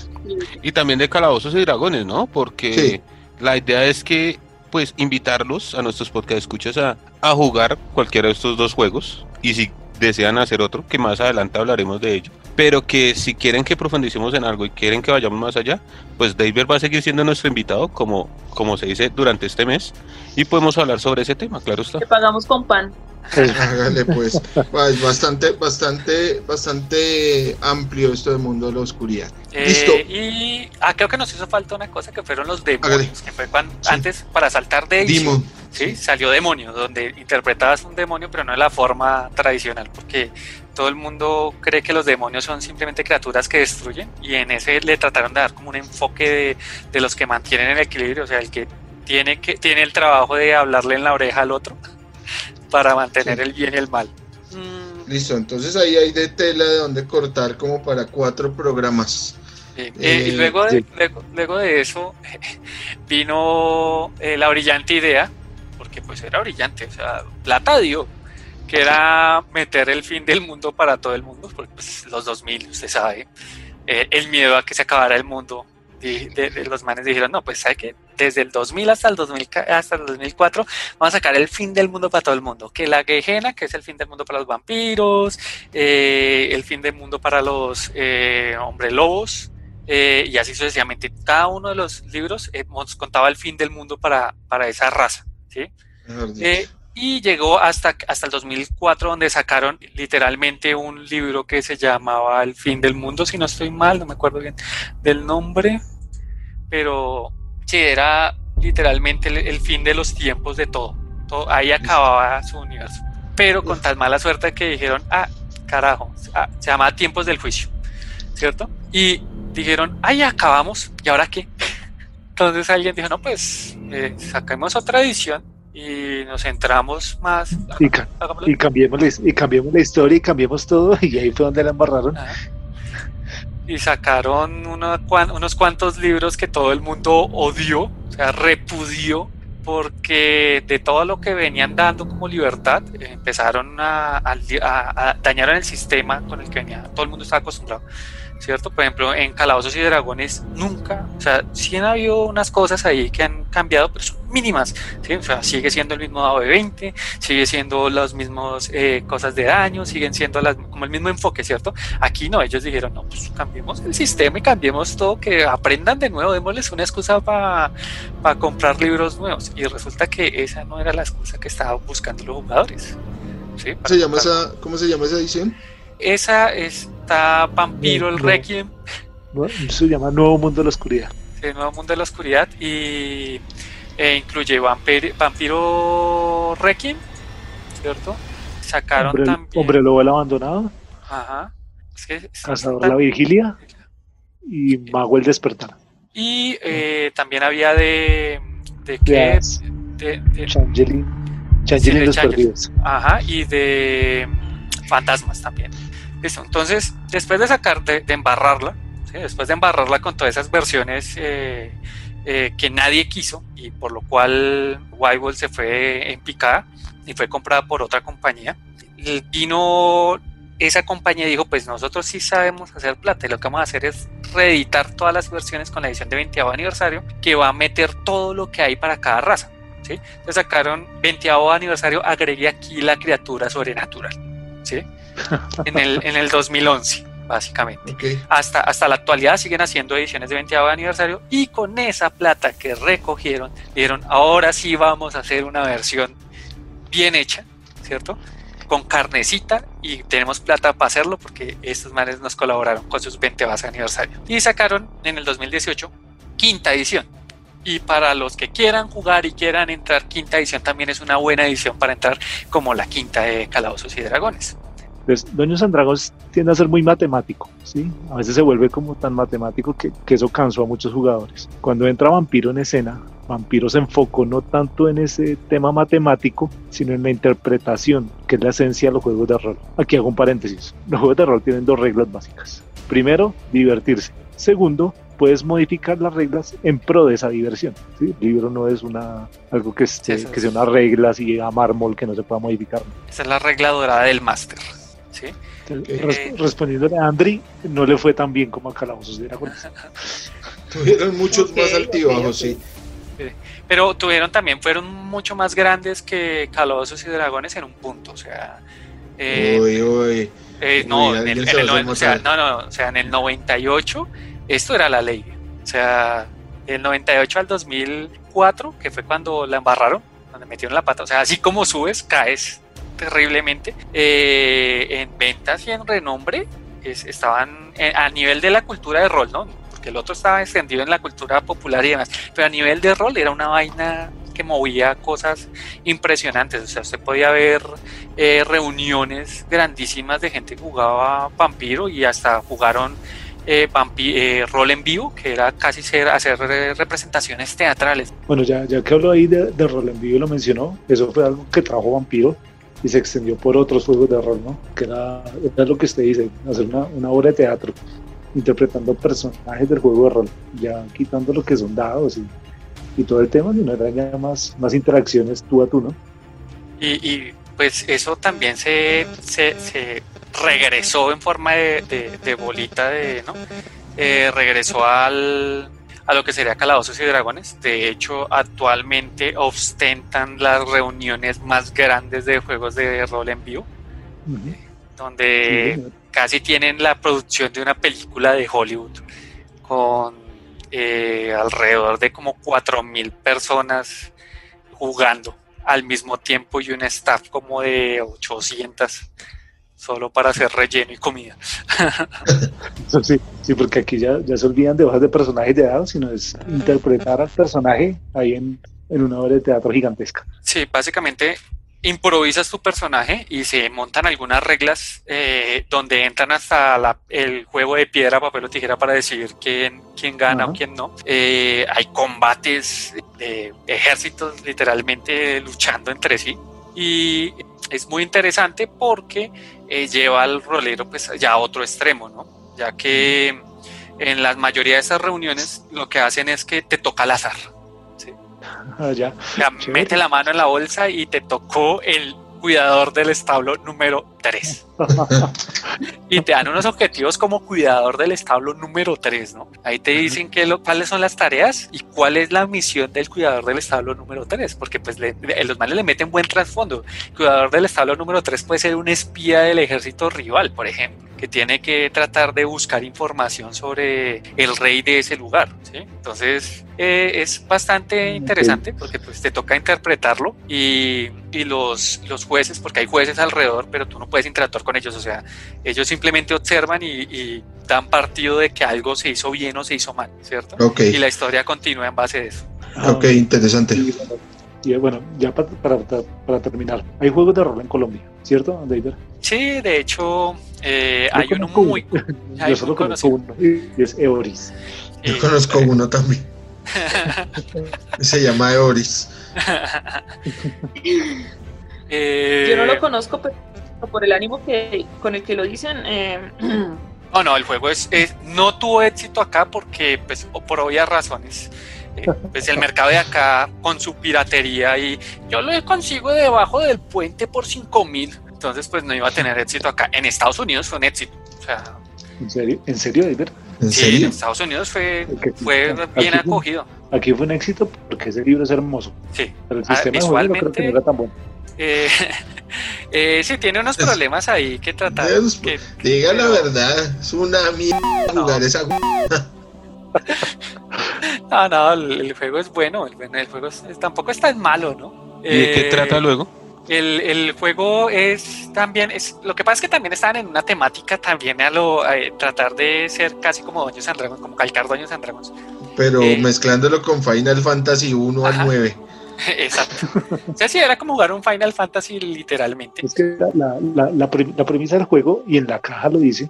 Y también de Calabozos y Dragones, ¿no? Porque la idea es que pues invitarlos a nuestros podcast escuchas a, a jugar cualquiera de estos dos juegos y si desean hacer otro, que más adelante hablaremos de ello, pero que si quieren que profundicemos en algo y quieren que vayamos más allá, pues David va a seguir siendo nuestro invitado, como, como se dice durante este mes, y podemos hablar sobre ese tema, claro está. Que pagamos con pan. Hágale pues, pues, bastante, bastante, bastante amplio esto del mundo de la oscuridad. Eh, Listo. Y ah, creo que nos hizo falta una cosa que fueron los demonios, que fue cuando, antes para saltar de Demon. ¿sí? Salió demonio, donde interpretabas un demonio, pero no de la forma tradicional, porque todo el mundo cree que los demonios son simplemente criaturas que destruyen, y en ese le trataron de dar como un enfoque de, de los que mantienen el equilibrio, o sea, el que tiene, que tiene el trabajo de hablarle en la oreja al otro para mantener el bien y el mal. Mm. Listo, entonces ahí hay de tela de donde cortar como para cuatro programas. Eh, y luego de, luego, de eso vino eh, la brillante idea porque pues era brillante, o sea, plata dio, que era meter el fin del mundo para todo el mundo, porque pues, los 2000, usted sabe, eh, el miedo a que se acabara el mundo, de, los manes dijeron, no, pues sabe que desde el 2000 hasta el, 2000, hasta el 2004 vamos a sacar el fin del mundo para todo el mundo, que la Gehenna, que es el fin del mundo para los vampiros, eh, el fin del mundo para los eh, hombres lobos, y así sucesivamente. Cada uno de los libros nos contaba el fin del mundo para, para esa raza. Eh, y llegó hasta, hasta el 2004 donde sacaron literalmente un libro que se llamaba El fin del mundo, si no estoy mal, no me acuerdo bien del nombre, pero sí, era literalmente el, fin de los tiempos de todo. todo ahí acababa su universo. Pero con tal mala suerte que dijeron, ah, carajo, ah, se llama Tiempos del Juicio, ¿cierto? Y dijeron, ahí acabamos, ¿y ahora qué? Entonces alguien dijo, no, pues eh, saquemos otra edición y nos centramos más. Y, cambiemos, y cambiemos la historia y cambiemos todo y ahí fue donde la embarraron. Y sacaron unos cuantos libros que todo el mundo odió, o sea, repudió, porque de todo lo que venían dando como libertad, empezaron a, a, a dañar el sistema con el que venía, todo el mundo estaba acostumbrado. ¿Cierto? Por ejemplo, en Calabozos y Dragones nunca, o sea, sí han habido unas cosas ahí que han cambiado, pero son mínimas, ¿sí? O sea, sigue siendo el mismo dado de 20, sigue siendo las mismas eh, cosas de daño, siguen siendo las, como el mismo enfoque, ¿cierto? Aquí no, ellos dijeron, no, pues cambiemos el sistema y cambiemos todo, que aprendan de nuevo, démosles una excusa para comprar libros nuevos. Y resulta que esa no era la excusa que estaban buscando los jugadores. ¿sí? ¿Se llama esa, ¿Cómo se llama esa edición? Esa está Vampiro el Requiem. se llama Nuevo Mundo de la Oscuridad. Sí, Nuevo Mundo de la Oscuridad y e incluye Vampiro, Requiem, ¿cierto? Sacaron también. Hombre Lobo el Abandonado. Ajá. Cazador la Vigilia y Mago el Despertar. Y eh, también había de. ¿De qué? De, de, Changeling. Changeling los Perdidos. Ajá, y de fantasmas también. Listo, entonces, después de sacar, de, embarrarla, después de embarrarla con todas esas versiones eh, eh, que nadie quiso y por lo cual Wibble se fue en picada y fue comprada por otra compañía, vino esa compañía dijo, pues nosotros sí sabemos hacer plata y lo que vamos a hacer es reeditar todas las versiones con la edición de 20 aniversario que va a meter todo lo que hay para cada raza. ¿sí? Entonces sacaron 20 aniversario, agregué aquí la criatura sobrenatural. En el, en el 2011, básicamente. Hasta, hasta la actualidad siguen haciendo ediciones de 20 aniversario y con esa plata que recogieron, dijeron, ahora sí vamos a hacer una versión bien hecha, ¿cierto? con carnecita y tenemos plata para hacerlo porque estos manes nos colaboraron con sus 20 bases de aniversario. Y sacaron en el 2018 quinta edición. Y para los que quieran jugar y quieran entrar, quinta edición también es una buena edición para entrar como la quinta de Calabozos y Dragones. Pues Doños and Dragons tiende a ser muy matemático, ¿sí? A veces se vuelve como tan matemático que, que eso cansó a muchos jugadores. Cuando entra Vampiro en escena, Vampiro se enfocó no tanto en ese tema matemático, sino en la interpretación, que es la esencia de los juegos de rol. Aquí hago un paréntesis. Los juegos de rol tienen dos reglas básicas. Primero, divertirse. Segundo, puedes modificar las reglas en pro de esa diversión. ¿sí? El libro no es una algo que, esté, que sea una regla así a mármol que no se pueda modificar. Esa es la regla dorada del máster. ¿Sí? Eh, respondiéndole a Andri, no le fue tan bien como a Calabozos de Dragones. Tuvieron muchos más altibajos, sí. Pero tuvieron también, fueron mucho más grandes que Calabozos y Dragones en un punto, o sea... Eh, uy, uy. Eh, no, en el, en el, o sea, no, no, o sea, en el 98 esto era la ley. O sea, del 98 al 2004, que fue cuando la embarraron, donde metieron la pata. O sea, así como subes, caes terriblemente. Eh, en ventas y en renombre estaban a nivel de la cultura de rol, ¿no? Porque el otro estaba extendido en la cultura popular y demás. Pero a nivel de rol era una vaina que movía cosas impresionantes. O sea, usted podía ver eh, reuniones grandísimas de gente que jugaba vampiro y hasta jugaron eh, eh, rol en vivo, que era casi ser, hacer representaciones teatrales. Bueno, ya, ya que hablo ahí de, rol en vivo lo mencionó, eso fue algo que trajo Vampiro y se extendió por otros juegos de rol, ¿no? Que era, lo que usted dice, hacer una, una obra de teatro interpretando personajes del juego de rol, ya quitando lo que son dados y, y todo el tema, sino era ya más, más interacciones tú a tú, ¿no? Y, pues eso también se, se, regresó en forma de, bolita de, ¿no? Eh, regresó al, a lo que sería Calabozos y Dragones. De hecho, actualmente ostentan las reuniones más grandes de juegos de rol en vivo, donde casi tienen la producción de una película de Hollywood con eh, alrededor de como 4.000 personas jugando al mismo tiempo y un staff como de 800 solo para hacer relleno y comida. sí, sí, porque aquí ya, ya se olvidan de hojas de personajes de dados, sino es interpretar al personaje ahí en, en una obra de teatro gigantesca. Sí, básicamente improvisas tu personaje y se montan algunas reglas eh, donde entran hasta el juego de piedra, papel o tijera para decidir quién, quién gana o quién no. Eh, hay combates de ejércitos literalmente luchando entre sí y es muy interesante porque eh, lleva al rolero pues ya a otro extremo, ¿no? Ya que en la mayoría de esas reuniones lo que hacen es que te toca al azar. ¿sí? Ah, ya. mete la mano en la bolsa y te tocó el cuidador del establo número 3. y te dan unos objetivos como cuidador del establo número 3, ¿no? Ahí te dicen que lo, cuáles son las tareas y cuál es la misión del cuidador del establo número 3, porque pues los males le meten buen trasfondo. El cuidador del establo número 3 puede ser un espía del ejército rival, por ejemplo que tiene que tratar de buscar información sobre el rey de ese lugar. ¿sí? Entonces eh, es bastante interesante porque pues te toca interpretarlo y, y, los, los jueces, porque hay jueces alrededor, pero tú no puedes interactuar con ellos, o sea, ellos simplemente observan y, dan partido de que algo se hizo bien o se hizo mal, ¿cierto? Okay. Y la historia continúa en base de eso. Ok, interesante. Y, bueno, ya para, para, para, terminar, hay juegos de rol en Colombia, ¿cierto, David? Sí, de hecho, eh, hay uno muy. Hay Yo solo conozco uno, y es Eoris. Yo conozco uno también. Se llama Eoris. eh, Yo no lo conozco, pero por el ánimo que con el que lo dicen. Eh... No, no, el juego es, no tuvo éxito acá porque, pues, por obvias razones. Eh, pues el mercado de acá con su piratería y yo lo consigo debajo del puente por 5 mil entonces, pues no iba a tener éxito acá. En Estados Unidos fue un éxito. O sea, ¿En serio? ¿En serio, sí, serio? en Estados Unidos fue, fue bien acogido. aquí fue un éxito porque ese libro es hermoso. Sí. Pero el ah, sistema ah, de creo que no era tan bueno. Eh, eh, sí, tiene unos problemas ahí que tratar. que, diga la verdad, es una mierda no. jugar esa. no, no, el, el, juego es bueno. El, el juego es, tampoco es tan malo, ¿no? ¿Y de qué trata luego? El, juego es también, es, lo que pasa es que también estaban en una temática también a lo tratar de ser casi como Doños and Dragons, como calcar Doños and Dragons. Pero eh, mezclándolo con Final Fantasy 1 al 9. Exacto. o sea, sí, era como jugar un Final Fantasy literalmente. Es que la, la, la, premisa del juego, y en la caja lo dice,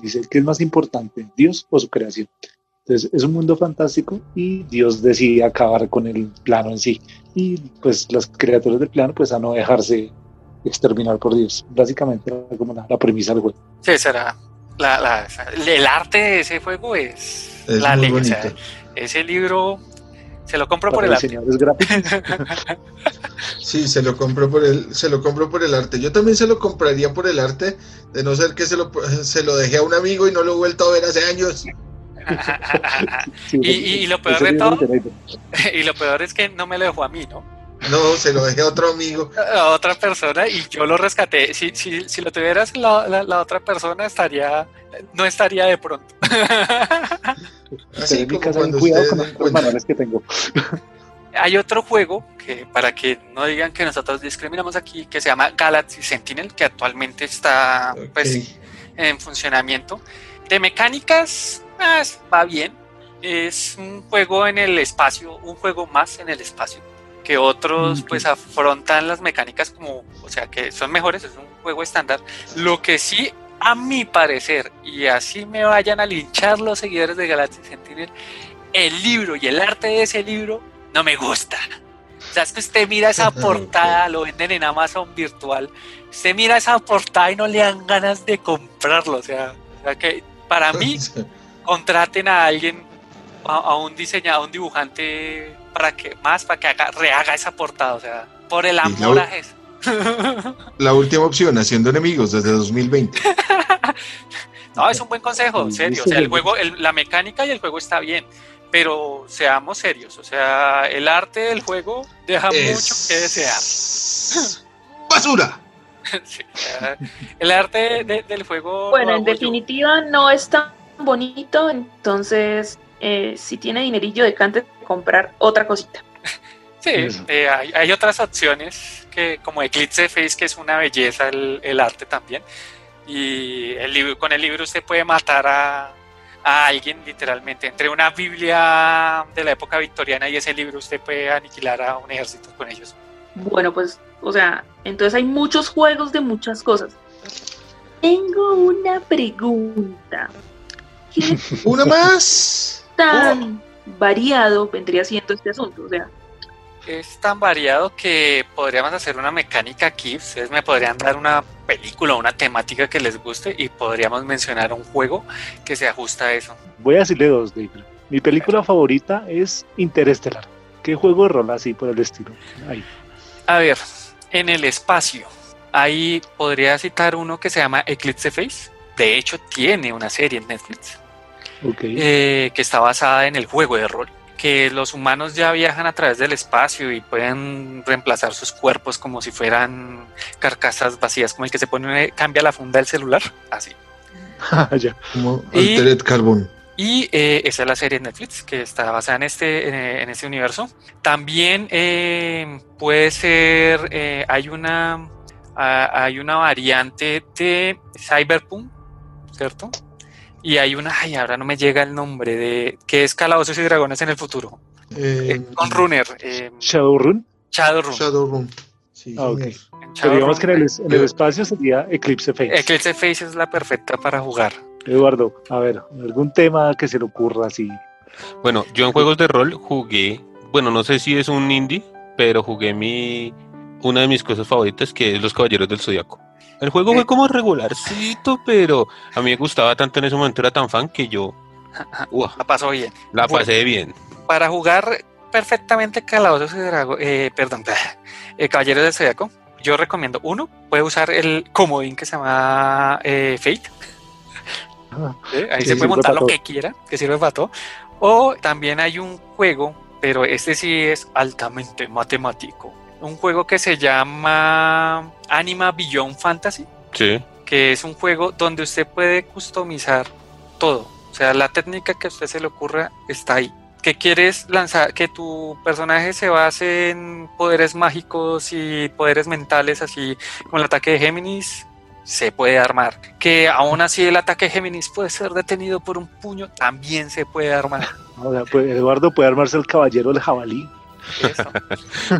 dice que es más importante, Dios o su creación. Entonces es un mundo fantástico y Dios decide acabar con el plano en sí. Y pues los creadores del plano pues a no dejarse exterminar por Dios. Básicamente como la, premisa del juego. Sí, será. La, el arte de ese juego es, la ley. ese libro se lo compro por el arte. sí, se lo compro por el, se lo compro por el arte. Yo también se lo compraría por el arte, de no ser que se lo, se lo dejé a un amigo y no lo he vuelto a ver hace años. y, lo peor de todo, y lo peor es que no me lo dejó a mí, ¿no? No, se lo dejé a otro amigo. A otra persona y yo lo rescaté. Si, si, si lo tuvieras la, la, otra persona, estaría, no estaría de pronto. Así como cuando cuidado con los manuales que tengo. Hay otro juego que, para que no digan que nosotros discriminamos aquí, que se llama Galaxy Sentinel, que actualmente está pues, en funcionamiento. De mecánicas, pues, va bien. Es un juego en el espacio, un juego más en el espacio, que otros pues afrontan las mecánicas como, o sea, que son mejores, es un juego estándar. Lo que sí, a mi parecer, y así me vayan a linchar los seguidores de Galaxy Sentinel, el libro y el arte de ese libro no me gusta. O sea, es que usted mira esa portada, lo venden en Amazon virtual, usted mira esa portada y no le dan ganas de comprarlo. O sea, o sea que para mí contraten a alguien, a, un diseñador, a un dibujante, para que más, para que haga, rehaga esa portada, o sea, por el amor a eso. La última opción, haciendo enemigos desde 2020. no, es un buen consejo, en serio. O sea, el juego, la mecánica y el juego está bien, pero seamos serios. O sea, el arte del juego deja mucho que desear. ¡Basura! el arte del juego. Bueno, en definitiva, no está bonito, entonces eh, si tiene dinerillo de cante comprar otra cosita. Sí, eh, hay, otras opciones que como Eclipse Face, que es una belleza el, arte también. Y el libro, con el libro usted puede matar a, a, alguien literalmente. Entre una Biblia de la época victoriana y ese libro usted puede aniquilar a un ejército con ellos. Bueno, pues, o sea, entonces hay muchos juegos de muchas cosas. Tengo una pregunta. Una más. Tan variado vendría siendo este asunto, o sea. Es tan variado que podríamos hacer una mecánica aquí. Ustedes me podrían dar una película, una temática que les guste y podríamos mencionar un juego que se ajusta a eso. Voy a decirle dos, David. Mi película favorita es Interestelar. ¿Qué juego de rol así por el estilo? Ahí. A ver, en el espacio. Ahí podría citar uno que se llama Eclipse Face. De hecho, tiene una serie en Netflix. Eh, que está basada en el juego de rol. Que los humanos ya viajan a través del espacio y pueden reemplazar sus cuerpos como si fueran carcasas vacías, como el que se pone, cambia la funda del celular, así. ya. Como Altered Carbon. Y eh, esa es la serie de Netflix que está basada en este, en este universo. También puede ser, hay una hay una variante de Cyberpunk, ¿cierto? Y hay una, ay, ahora no me llega el nombre de, que es Calabozos y Dragones en el futuro. Eh, eh, con Runner. Eh, Shadowrun. Shadowrun. Shadowrun. Sí, ah, okay. digamos que en el, en el, espacio sería Eclipse Face. Eclipse Face es la perfecta para jugar. Eduardo, a ver, algún tema que se le ocurra así. Bueno, yo en juegos de rol jugué, bueno, no sé si es un indie, pero jugué mi una de mis cosas favoritas que es Los Caballeros del Zodiaco. El juego fue como regularcito, pero a mí me gustaba tanto en ese momento, era tan fan que yo... la pasó bien. La pasé bien. Para jugar perfectamente Calabozos y Dragón, eh, perdón, eh, Caballeros del Zodiaco, yo recomiendo uno, puede usar el comodín que se llama eh, Fate. Ah, ahí se puede montar lo que quiera, que sirve para todo. O también hay un juego, pero este sí es altamente matemático un juego que se llama Anima Beyond Fantasy. Sí. Que es un juego donde usted puede customizar todo. O sea, la técnica que a usted se le ocurra está ahí. que quieres lanzar, que tu personaje se base en poderes mágicos y poderes mentales, así como el ataque de Géminis, se puede armar. Que aún así el ataque de Géminis puede ser detenido por un puño, también se puede armar. pues Eduardo puede armarse el caballero del jabalí.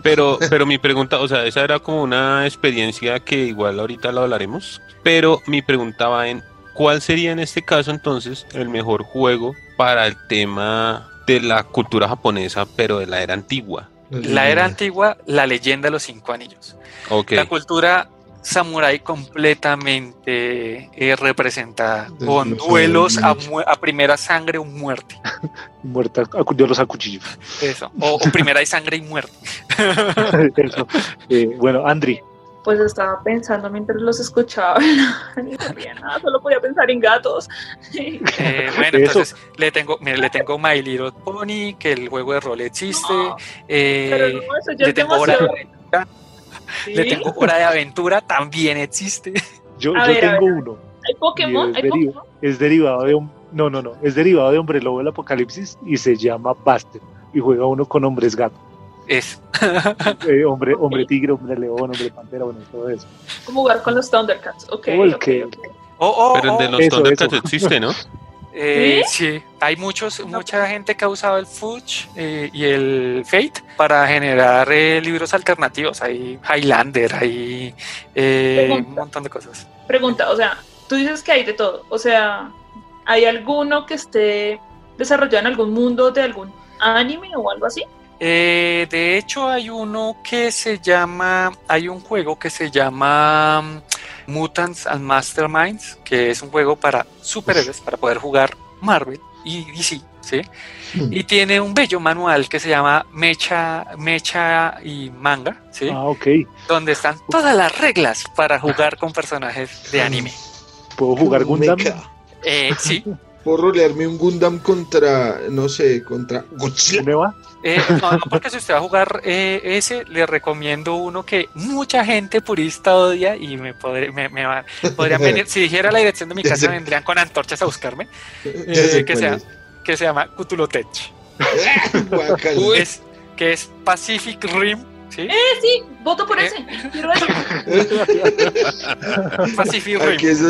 Pero, pero mi pregunta, o sea, esa era como una experiencia que igual ahorita lo hablaremos, pero mi pregunta va en ¿cuál sería en este caso entonces el mejor juego para el tema de la cultura japonesa, pero de la era antigua? La era antigua, la leyenda de los cinco anillos. La cultura samurai completamente eh, representada, con duelos a, primera sangre o muerte. Muerta, duelos a cuchillo. Eso, o, primera y sangre y muerte. Eso. Eh, bueno, Andri. Pues estaba pensando mientras los escuchaba, no sabía nada, solo podía pensar en gatos. Eh, bueno, entonces le tengo, le tengo My Little Pony, que el juego de rol existe. pero no, eso ya le tengo le tengo Hora de Aventura, también existe. Yo, yo tengo uno. ¿Hay Pokémon? Es, derivado de un. No, no, no. Es derivado de Hombre Lobo del Apocalipsis y se llama Buster. Y juega uno con hombres gato. Es. Eh, hombre, hombre tigre, hombre león, hombre pantera, bueno, todo eso. ¿Cómo jugar con los Thundercats? Ok. okay, Oh, Pero el de los Thundercats existe, ¿no? Eh, ¿Sí? hay muchos, mucha gente que ha usado el Fuchs eh, y el Fate para generar eh, libros alternativos. Hay Highlander, hay un montón de cosas. Pregunta, o sea, tú dices que hay de todo. O sea, ¿hay alguno que esté desarrollado en algún mundo de algún anime o algo así? De hecho, hay uno que se llama, hay un juego que se llama Mutants and Masterminds, que es un juego para superhéroes, para poder jugar Marvel y DC, ¿sí? Hmm. Y tiene un bello manual que se llama Mecha, Mecha y Manga, ¿sí? Ah, ok. Donde están todas las reglas para jugar con personajes de anime. ¿Puedo jugar Gundam? Eh, sí. ¿Puedo rolearme un Gundam contra, no sé, contra Godzilla? Eh, no, porque si usted va a jugar eh, ese, le recomiendo uno que mucha gente purista odia y me, podría, me, podrían venir, si dijera la dirección de mi casa, vendrían con antorchas a buscarme, eh, que, sea, que se llama Cthulhu es, que es Pacific Rim ¿Sí? Eh, sí, voto por ese. Quiero eso. Aquí, es,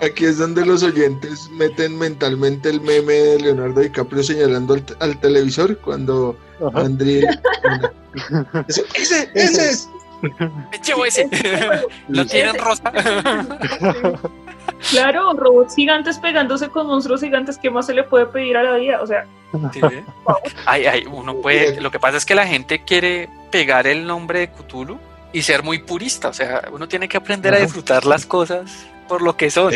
aquí es donde los oyentes meten mentalmente el meme de Leonardo DiCaprio señalando al, televisor cuando André. ese, ese es. Llevo ese. Lo tienen rosa. Claro, robots gigantes pegándose con monstruos gigantes, ¿qué más se le puede pedir a la vida? O sea, ay, uno puede. Lo que pasa es que la gente quiere pegar el nombre de Cthulhu y ser muy purista. O sea, uno tiene que aprender a disfrutar las cosas por lo que son.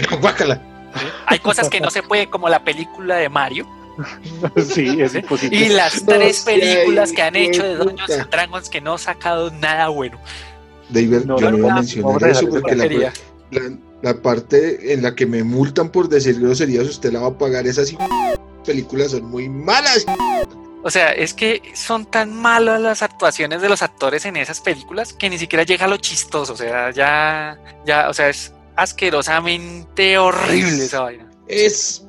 Hay cosas que no se puede, como la película de Mario. Sí, es imposible. Y las tres películas que han hecho de Dungeons and Dragons que no han sacado nada bueno. David, no, yo no voy a mencionar eso porque la, la, parte en la que me multan por decir groserías, usted la va a pagar. Esas películas son muy malas. O sea, es que son tan malas las actuaciones de los actores en esas películas que ni siquiera llega a lo chistoso. O sea, ya, ya, o sea, es asquerosamente horrible esa vaina. Es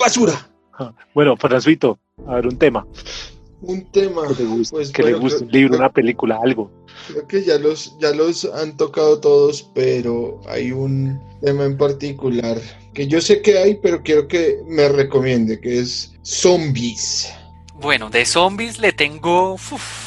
basura. Bueno, Fransuito, a ver, un tema. Un tema. Que le guste, pues, que le guste un libro, una película, algo. Creo que ya los, ya los han tocado todos, pero hay un tema en particular que yo sé que hay, pero quiero que me recomiende, que es zombies. Bueno, de zombies le tengo,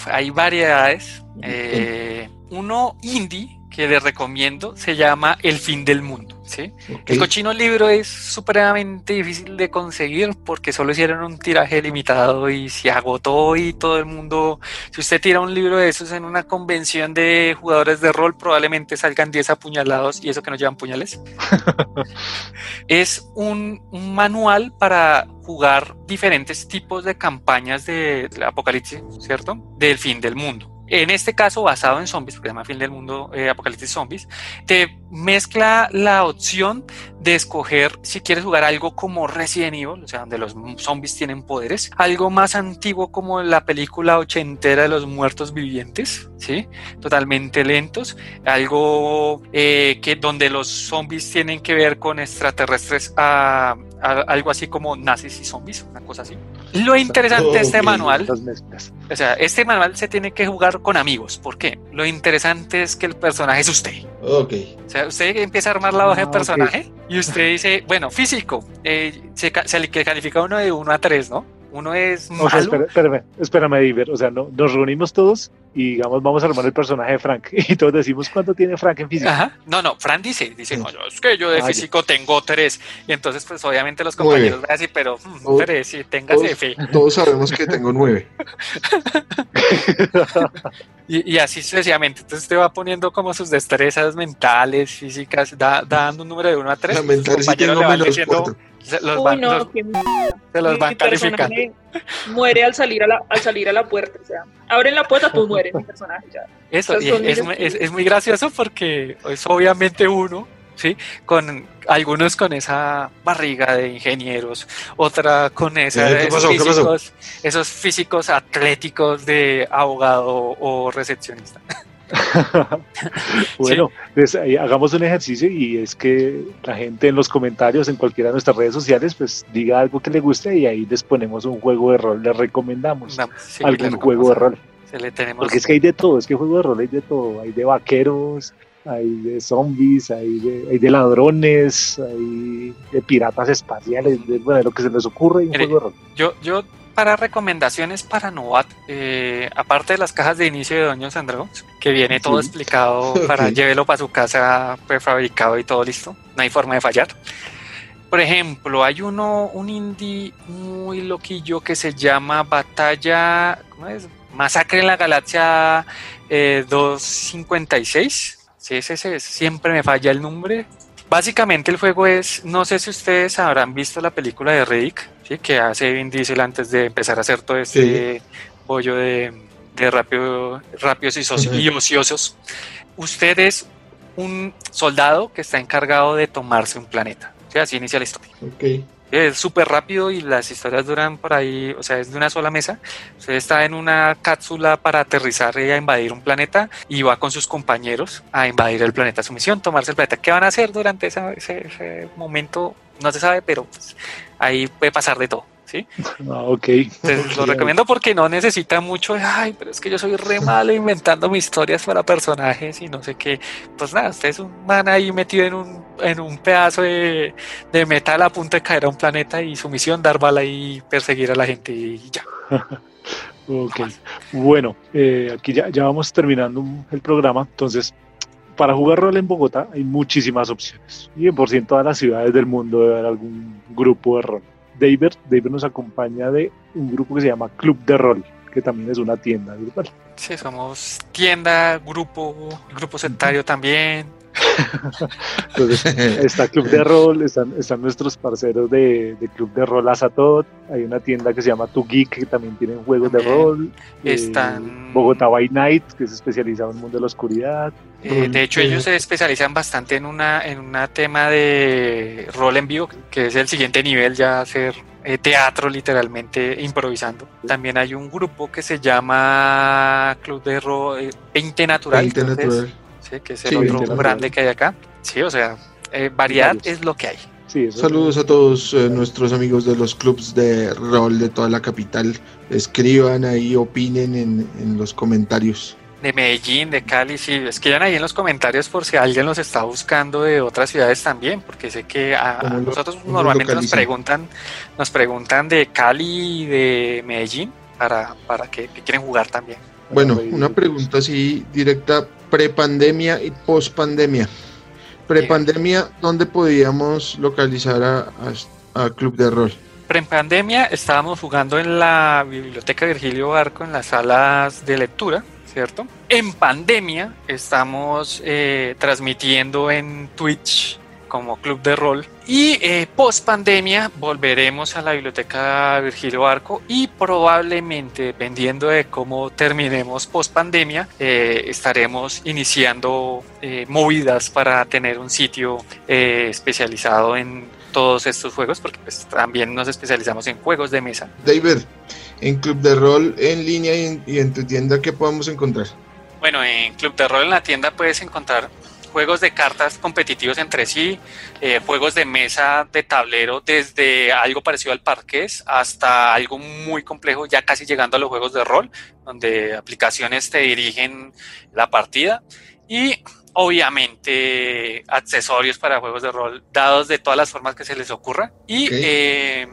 hay variedades. Eh, uno indie que le recomiendo se llama El fin del mundo. ¿sí? El cochino libro es supremamente difícil de conseguir porque solo hicieron un tiraje limitado y se agotó y todo el mundo, si usted tira un libro de esos en una convención de jugadores de rol, probablemente salgan 10 apuñalados y eso que no llevan puñales. es un, un, manual para jugar diferentes tipos de campañas de apocalipsis, ¿cierto? Del fin del mundo en este caso basado en zombies, porque se llama Fin del Mundo eh, Apocalipsis Zombies, te mezcla la opción de escoger si quieres jugar algo como Resident Evil, o sea, donde los zombies tienen poderes, algo más antiguo como la película ochentera de los muertos vivientes, ¿sí? Totalmente lentos, algo eh, que donde los zombies tienen que ver con extraterrestres a, algo así como nazis y zombies, una cosa así. Lo interesante de este manual, o sea, este manual se tiene que jugar con amigos. ¿Por qué? Lo interesante es que el personaje es usted. Ok. O sea, usted empieza a armar la hoja de ah, personaje y usted dice, bueno, físico, eh, se, se califica uno de 1 a 3, ¿no? Uno es malo. O sea, espérame, espérame, Iber. O sea, no, nos reunimos todos y digamos, vamos a armar el personaje de Frank. Y todos decimos cuánto tiene Frank en físico. Ajá. No, no, Frank dice, dice, no, es que yo de ah, físico tengo tres. Y entonces, pues obviamente los compañeros van a decir, pero mm, tres, sí, téngase fe. Todos sabemos que tengo nueve. y, y, así sucesivamente. Entonces te va poniendo como sus destrezas mentales, físicas, da, dando un número de uno a tres. La mental sí tengo menos diciendo, se los van, no, se los van calificando. Muere al salir a la, al salir a la puerta. O sea, abren la puerta, pues muere mi personaje. Ya. Eso, es, es, es, muy gracioso porque es obviamente uno, ¿sí? Con algunos con esa barriga de ingenieros, otra con esa, esos, físicos, esos físicos atléticos de abogado o recepcionista. bueno, pues, hagamos un ejercicio y es que la gente en los comentarios, en cualquiera de nuestras redes sociales, pues diga algo que le guste y ahí les ponemos un juego de rol, le recomendamos algún juego de rol. Porque es que hay de todo, es que juego de rol hay de todo, hay de vaqueros, hay de zombies, hay de, hay de ladrones, hay de piratas espaciales, de, bueno, lo que se les ocurre, un juego de rol. Yo, yo para recomendaciones para Novat, eh, aparte de las cajas de inicio de Doño Sandro, que viene todo explicado para llévelo para su casa prefabricado y todo listo, no hay forma de fallar. Por ejemplo, hay uno, un indie muy loquillo que se llama Batalla, ¿cómo es? Masacre en la Galaxia 256. Eh, sí, ese, ese, siempre me falla el nombre. Básicamente el juego es, no sé si ustedes habrán visto la película de Rick, ¿sí? que hace Vin Diesel antes de empezar a hacer todo este bollo de, de rápido, rápidos y, y, ociosos. Usted es un soldado que está encargado de tomarse un planeta. ¿sí? Así inicia la historia. Okay es súper rápido y las historias duran por ahí, o sea, es de una sola mesa. Usted está en una cápsula para aterrizar y a invadir un planeta y va con sus compañeros a invadir el planeta. Su misión, tomarse el planeta. ¿Qué van a hacer durante ese, momento? No se sabe, pero pues, ahí puede pasar de todo. ¿sí? Ah, ok. Entonces, lo recomiendo porque no necesita mucho, ay, pero es que yo soy re malo inventando mis historias para personajes y no sé qué. Pues nada, usted es un man ahí metido en un, en un pedazo de, metal a punto de caer a un planeta y su misión dar bala y perseguir a la gente y ya. ok. Bueno, eh, aquí ya, ya vamos terminando el programa, entonces para jugar rol en Bogotá hay muchísimas opciones. Y por ciento en todas las ciudades del mundo debe haber algún grupo de rol. David, David nos acompaña de un grupo que se llama Club de Rol, que también es una tienda grupal. Sí, somos tienda, grupo, grupo sectario también, entonces, está Club de Rol, están, están nuestros parceros de, Club de Rol Azatot, hay una tienda que se llama Tu Geek que también tienen juegos de rol. Eh, están Bogotá by Night, que es especializado en el mundo de la oscuridad. Eh, de hecho, ellos se especializan bastante en una en un tema de rol en vivo, que es el siguiente nivel, ya hacer eh, teatro literalmente improvisando. También hay un grupo que se llama Club de Rol 20 Natural. 20 Natural que es el otro grande que hay acá. Sí, o sea, eh, variedad es lo que hay. Saludos a todos eh, nuestros amigos de los clubs de rol de toda la capital. Escriban ahí, opinen en, los comentarios. De Medellín, de Cali, sí, escriban ahí en los comentarios por si alguien los está buscando de otras ciudades también, porque sé que a, nosotros normalmente nos preguntan, nos preguntan de Cali y de Medellín para, para que quieren jugar también. Bueno, una pregunta así directa, prepandemia y pospandemia. Prepandemia, ¿dónde podíamos localizar a, Club de Rol? Prepandemia estábamos jugando en la biblioteca Virgilio Barco, en las salas de lectura, ¿cierto? En pandemia estamos eh, transmitiendo en Twitch como club de rol. Y eh, post pandemia volveremos a la biblioteca Virgilio Arco y probablemente, dependiendo de cómo terminemos post pandemia, eh, estaremos iniciando eh, movidas para tener un sitio eh, especializado en todos estos juegos, porque pues, también nos especializamos en juegos de mesa. David, en Club de Rol en línea y en, y en tu tienda, ¿qué podemos encontrar? Bueno, en Club de Rol en la tienda puedes encontrar juegos de cartas competitivos entre sí, eh, juegos de mesa de tablero, desde algo parecido al parqués hasta algo muy complejo, ya casi llegando a los juegos de rol, donde aplicaciones te dirigen la partida. Y obviamente accesorios para juegos de rol, dados de todas las formas que se les ocurra. Y eh,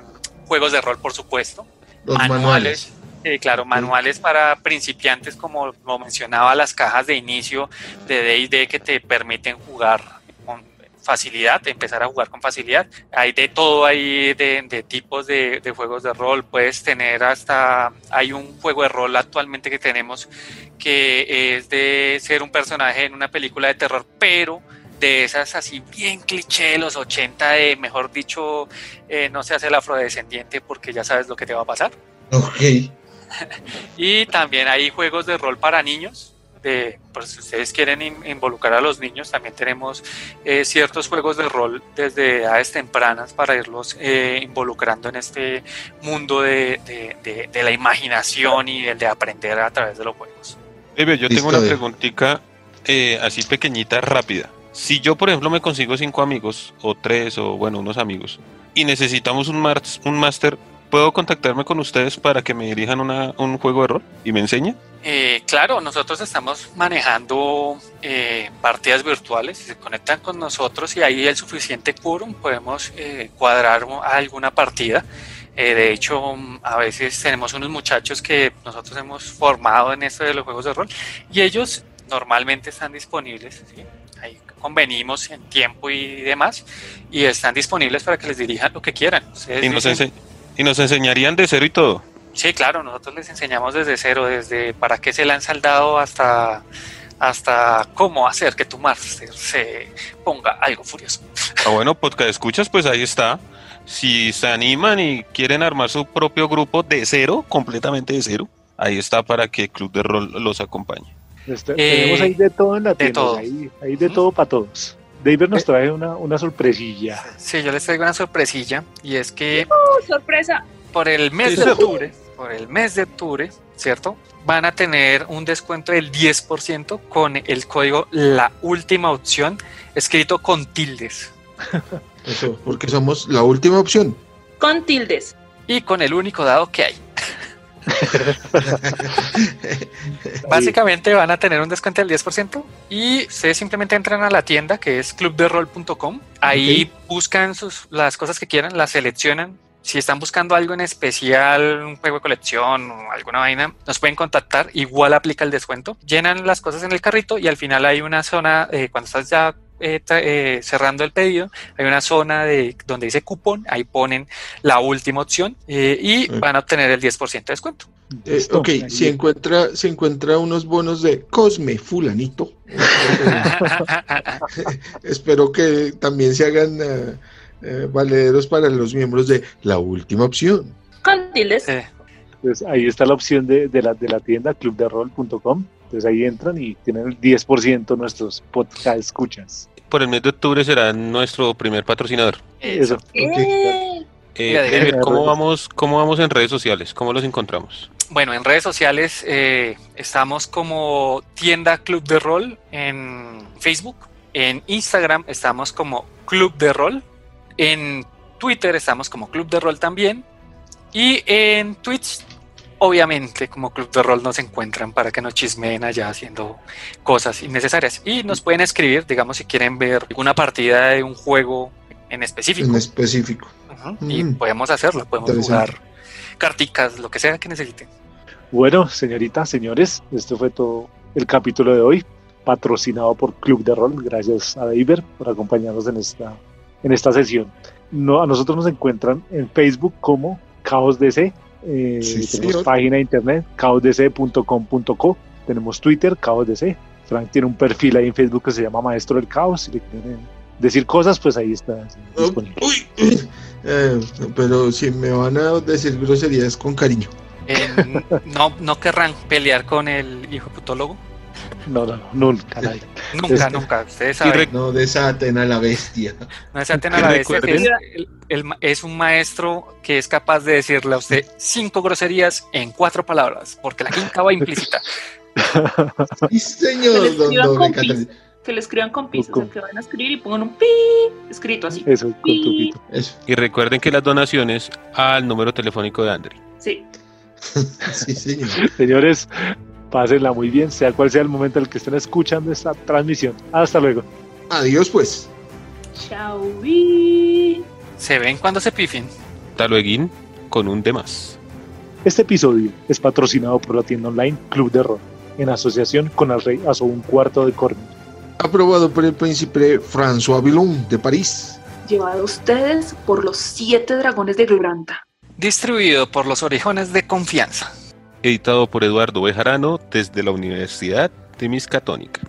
juegos de rol, por supuesto. Manuales eh, claro, manuales para principiantes, como lo mencionaba, las cajas de inicio de D&D que te permiten jugar con facilidad, empezar a jugar con facilidad. Hay de todo ahí de, tipos de, juegos de rol. Puedes tener hasta, hay un juego de rol actualmente que tenemos que es de ser un personaje en una película de terror, pero de esas así bien cliché de los 80 de, mejor dicho, eh, no se hace el afrodescendiente porque ya sabes lo que te va a pasar. Ok. y también hay juegos de rol para niños. De, pues, si ustedes quieren involucrar a los niños, también tenemos eh, ciertos juegos de rol desde edades tempranas para irlos eh, involucrando en este mundo de, la imaginación y el de aprender a través de los juegos. yo tengo una preguntita eh, así pequeñita, rápida. Si yo, por ejemplo, me consigo cinco amigos, o tres, o bueno, unos amigos, y necesitamos un, un máster, ¿Puedo contactarme con ustedes para que me dirijan un juego de rol y me enseñen? Eh, claro, nosotros estamos manejando eh, partidas virtuales. Si se conectan con nosotros y hay el suficiente quórum, podemos eh, cuadrar alguna partida. de hecho, a veces tenemos unos muchachos que nosotros hemos formado en esto de los juegos de rol y ellos normalmente están disponibles. Ahí convenimos en tiempo y demás y están disponibles para que les dirijan lo que quieran. y nos, ¿Y nos enseñarían de cero y todo? Sí, claro, nosotros les enseñamos desde cero, desde para qué se lanza el dado hasta, hasta cómo hacer que tu máster se ponga algo furioso. Ah, bueno, podcast escuchas, pues ahí está. Si se animan y quieren armar su propio grupo de cero, completamente de cero, ahí está para que Club de Rol los acompañe. Este, tenemos ahí de todo en la tienda, Ahí, de todo para todos. David nos eh, trae una, sorpresilla. Sí, yo les traigo una sorpresilla y es que... ¡Oh, sorpresa! Por el mes de octubre, por el mes de octubre, ¿cierto? Van a tener un descuento del 10% con el código La Última Opción, escrito con tildes. Eso, porque somos la última opción. Con tildes. Y con el único dado que hay. Básicamente van a tener un descuento del 10% y ustedes simplemente entran a la tienda que es clubderol.com. Ahí buscan sus, las cosas que quieran, las seleccionan. Si están buscando algo en especial, un juego de colección o alguna vaina, nos pueden contactar. Igual aplica el descuento. Llenan las cosas en el carrito y al final hay una zona, eh, cuando estás ya eh, eh, cerrando el pedido, hay una zona de donde dice cupón, ahí ponen la última opción eh, y van a obtener el 10% de descuento. ok, si encuentra, si encuentra unos bonos de Cosme Fulanito, espero que también se hagan valederos para los miembros de la última opción. Pues ahí está la opción de, la, de la tienda clubderrol.com entonces ahí entran y tienen el 10% nuestros podcast escuchas. Por el mes de octubre será nuestro primer patrocinador. Eso. Eh, ¿cómo, vamos, ¿Cómo vamos en redes sociales? ¿Cómo los encontramos? Bueno, en redes sociales eh, estamos como Tienda Club de Rol en Facebook. En Instagram estamos como Club de Rol. En Twitter estamos como Club de Rol también. Y en Twitch obviamente como club de rol nos encuentran para que nos chismeen allá haciendo cosas innecesarias y nos pueden escribir, digamos, si quieren ver una partida de un juego en específico. En específico. Y mm. podemos hacerlo, podemos jugar carticas, lo que sea que necesiten. Bueno, señoritas, señores, este fue todo el capítulo de hoy, patrocinado por Club de Rol. Gracias a David por acompañarnos en esta, en esta sesión. No, a nosotros nos encuentran en Facebook como Caos DC eh, tenemos página de internet, caosdc.com.co. Tenemos Twitter, caosdc. Frank tiene un perfil ahí en Facebook que se llama Maestro del Caos. Si le quieren decir cosas, pues ahí está disponible. Eh, pero si me van a decir groserías con cariño. Eh, no, no querrán pelear con el hijo putólogo. No, no, nunca, nunca, este, nunca. Ustedes saben. No desaten a la bestia. No desaten a la bestia. Es, es, un maestro que es capaz de decirle a usted cinco groserías en cuatro palabras, porque la quinta va implícita. Sí, señor, don, que le escriban con pi, o sea, que van a escribir y pongan un pi escrito así. Eso, con tu pito. Eso. Y recuerden que las donaciones al número telefónico de Andri. Sí. sí, señor. Señores, pásenla muy bien, sea cual sea el momento en el que estén escuchando esta transmisión. Hasta luego. Adiós, pues. Chao. y- Se ven cuando se pifin. Talueguín con un de más. Este episodio es patrocinado por la tienda online Club de Rol, en asociación con el rey Aso un cuarto de Cornell. Aprobado por el príncipe François Villon de París. Llevado a ustedes por los siete dragones de Gloranta. Distribuido por los orejones de confianza. Editado por Eduardo Bejarano desde la Universidad de Miscatónica.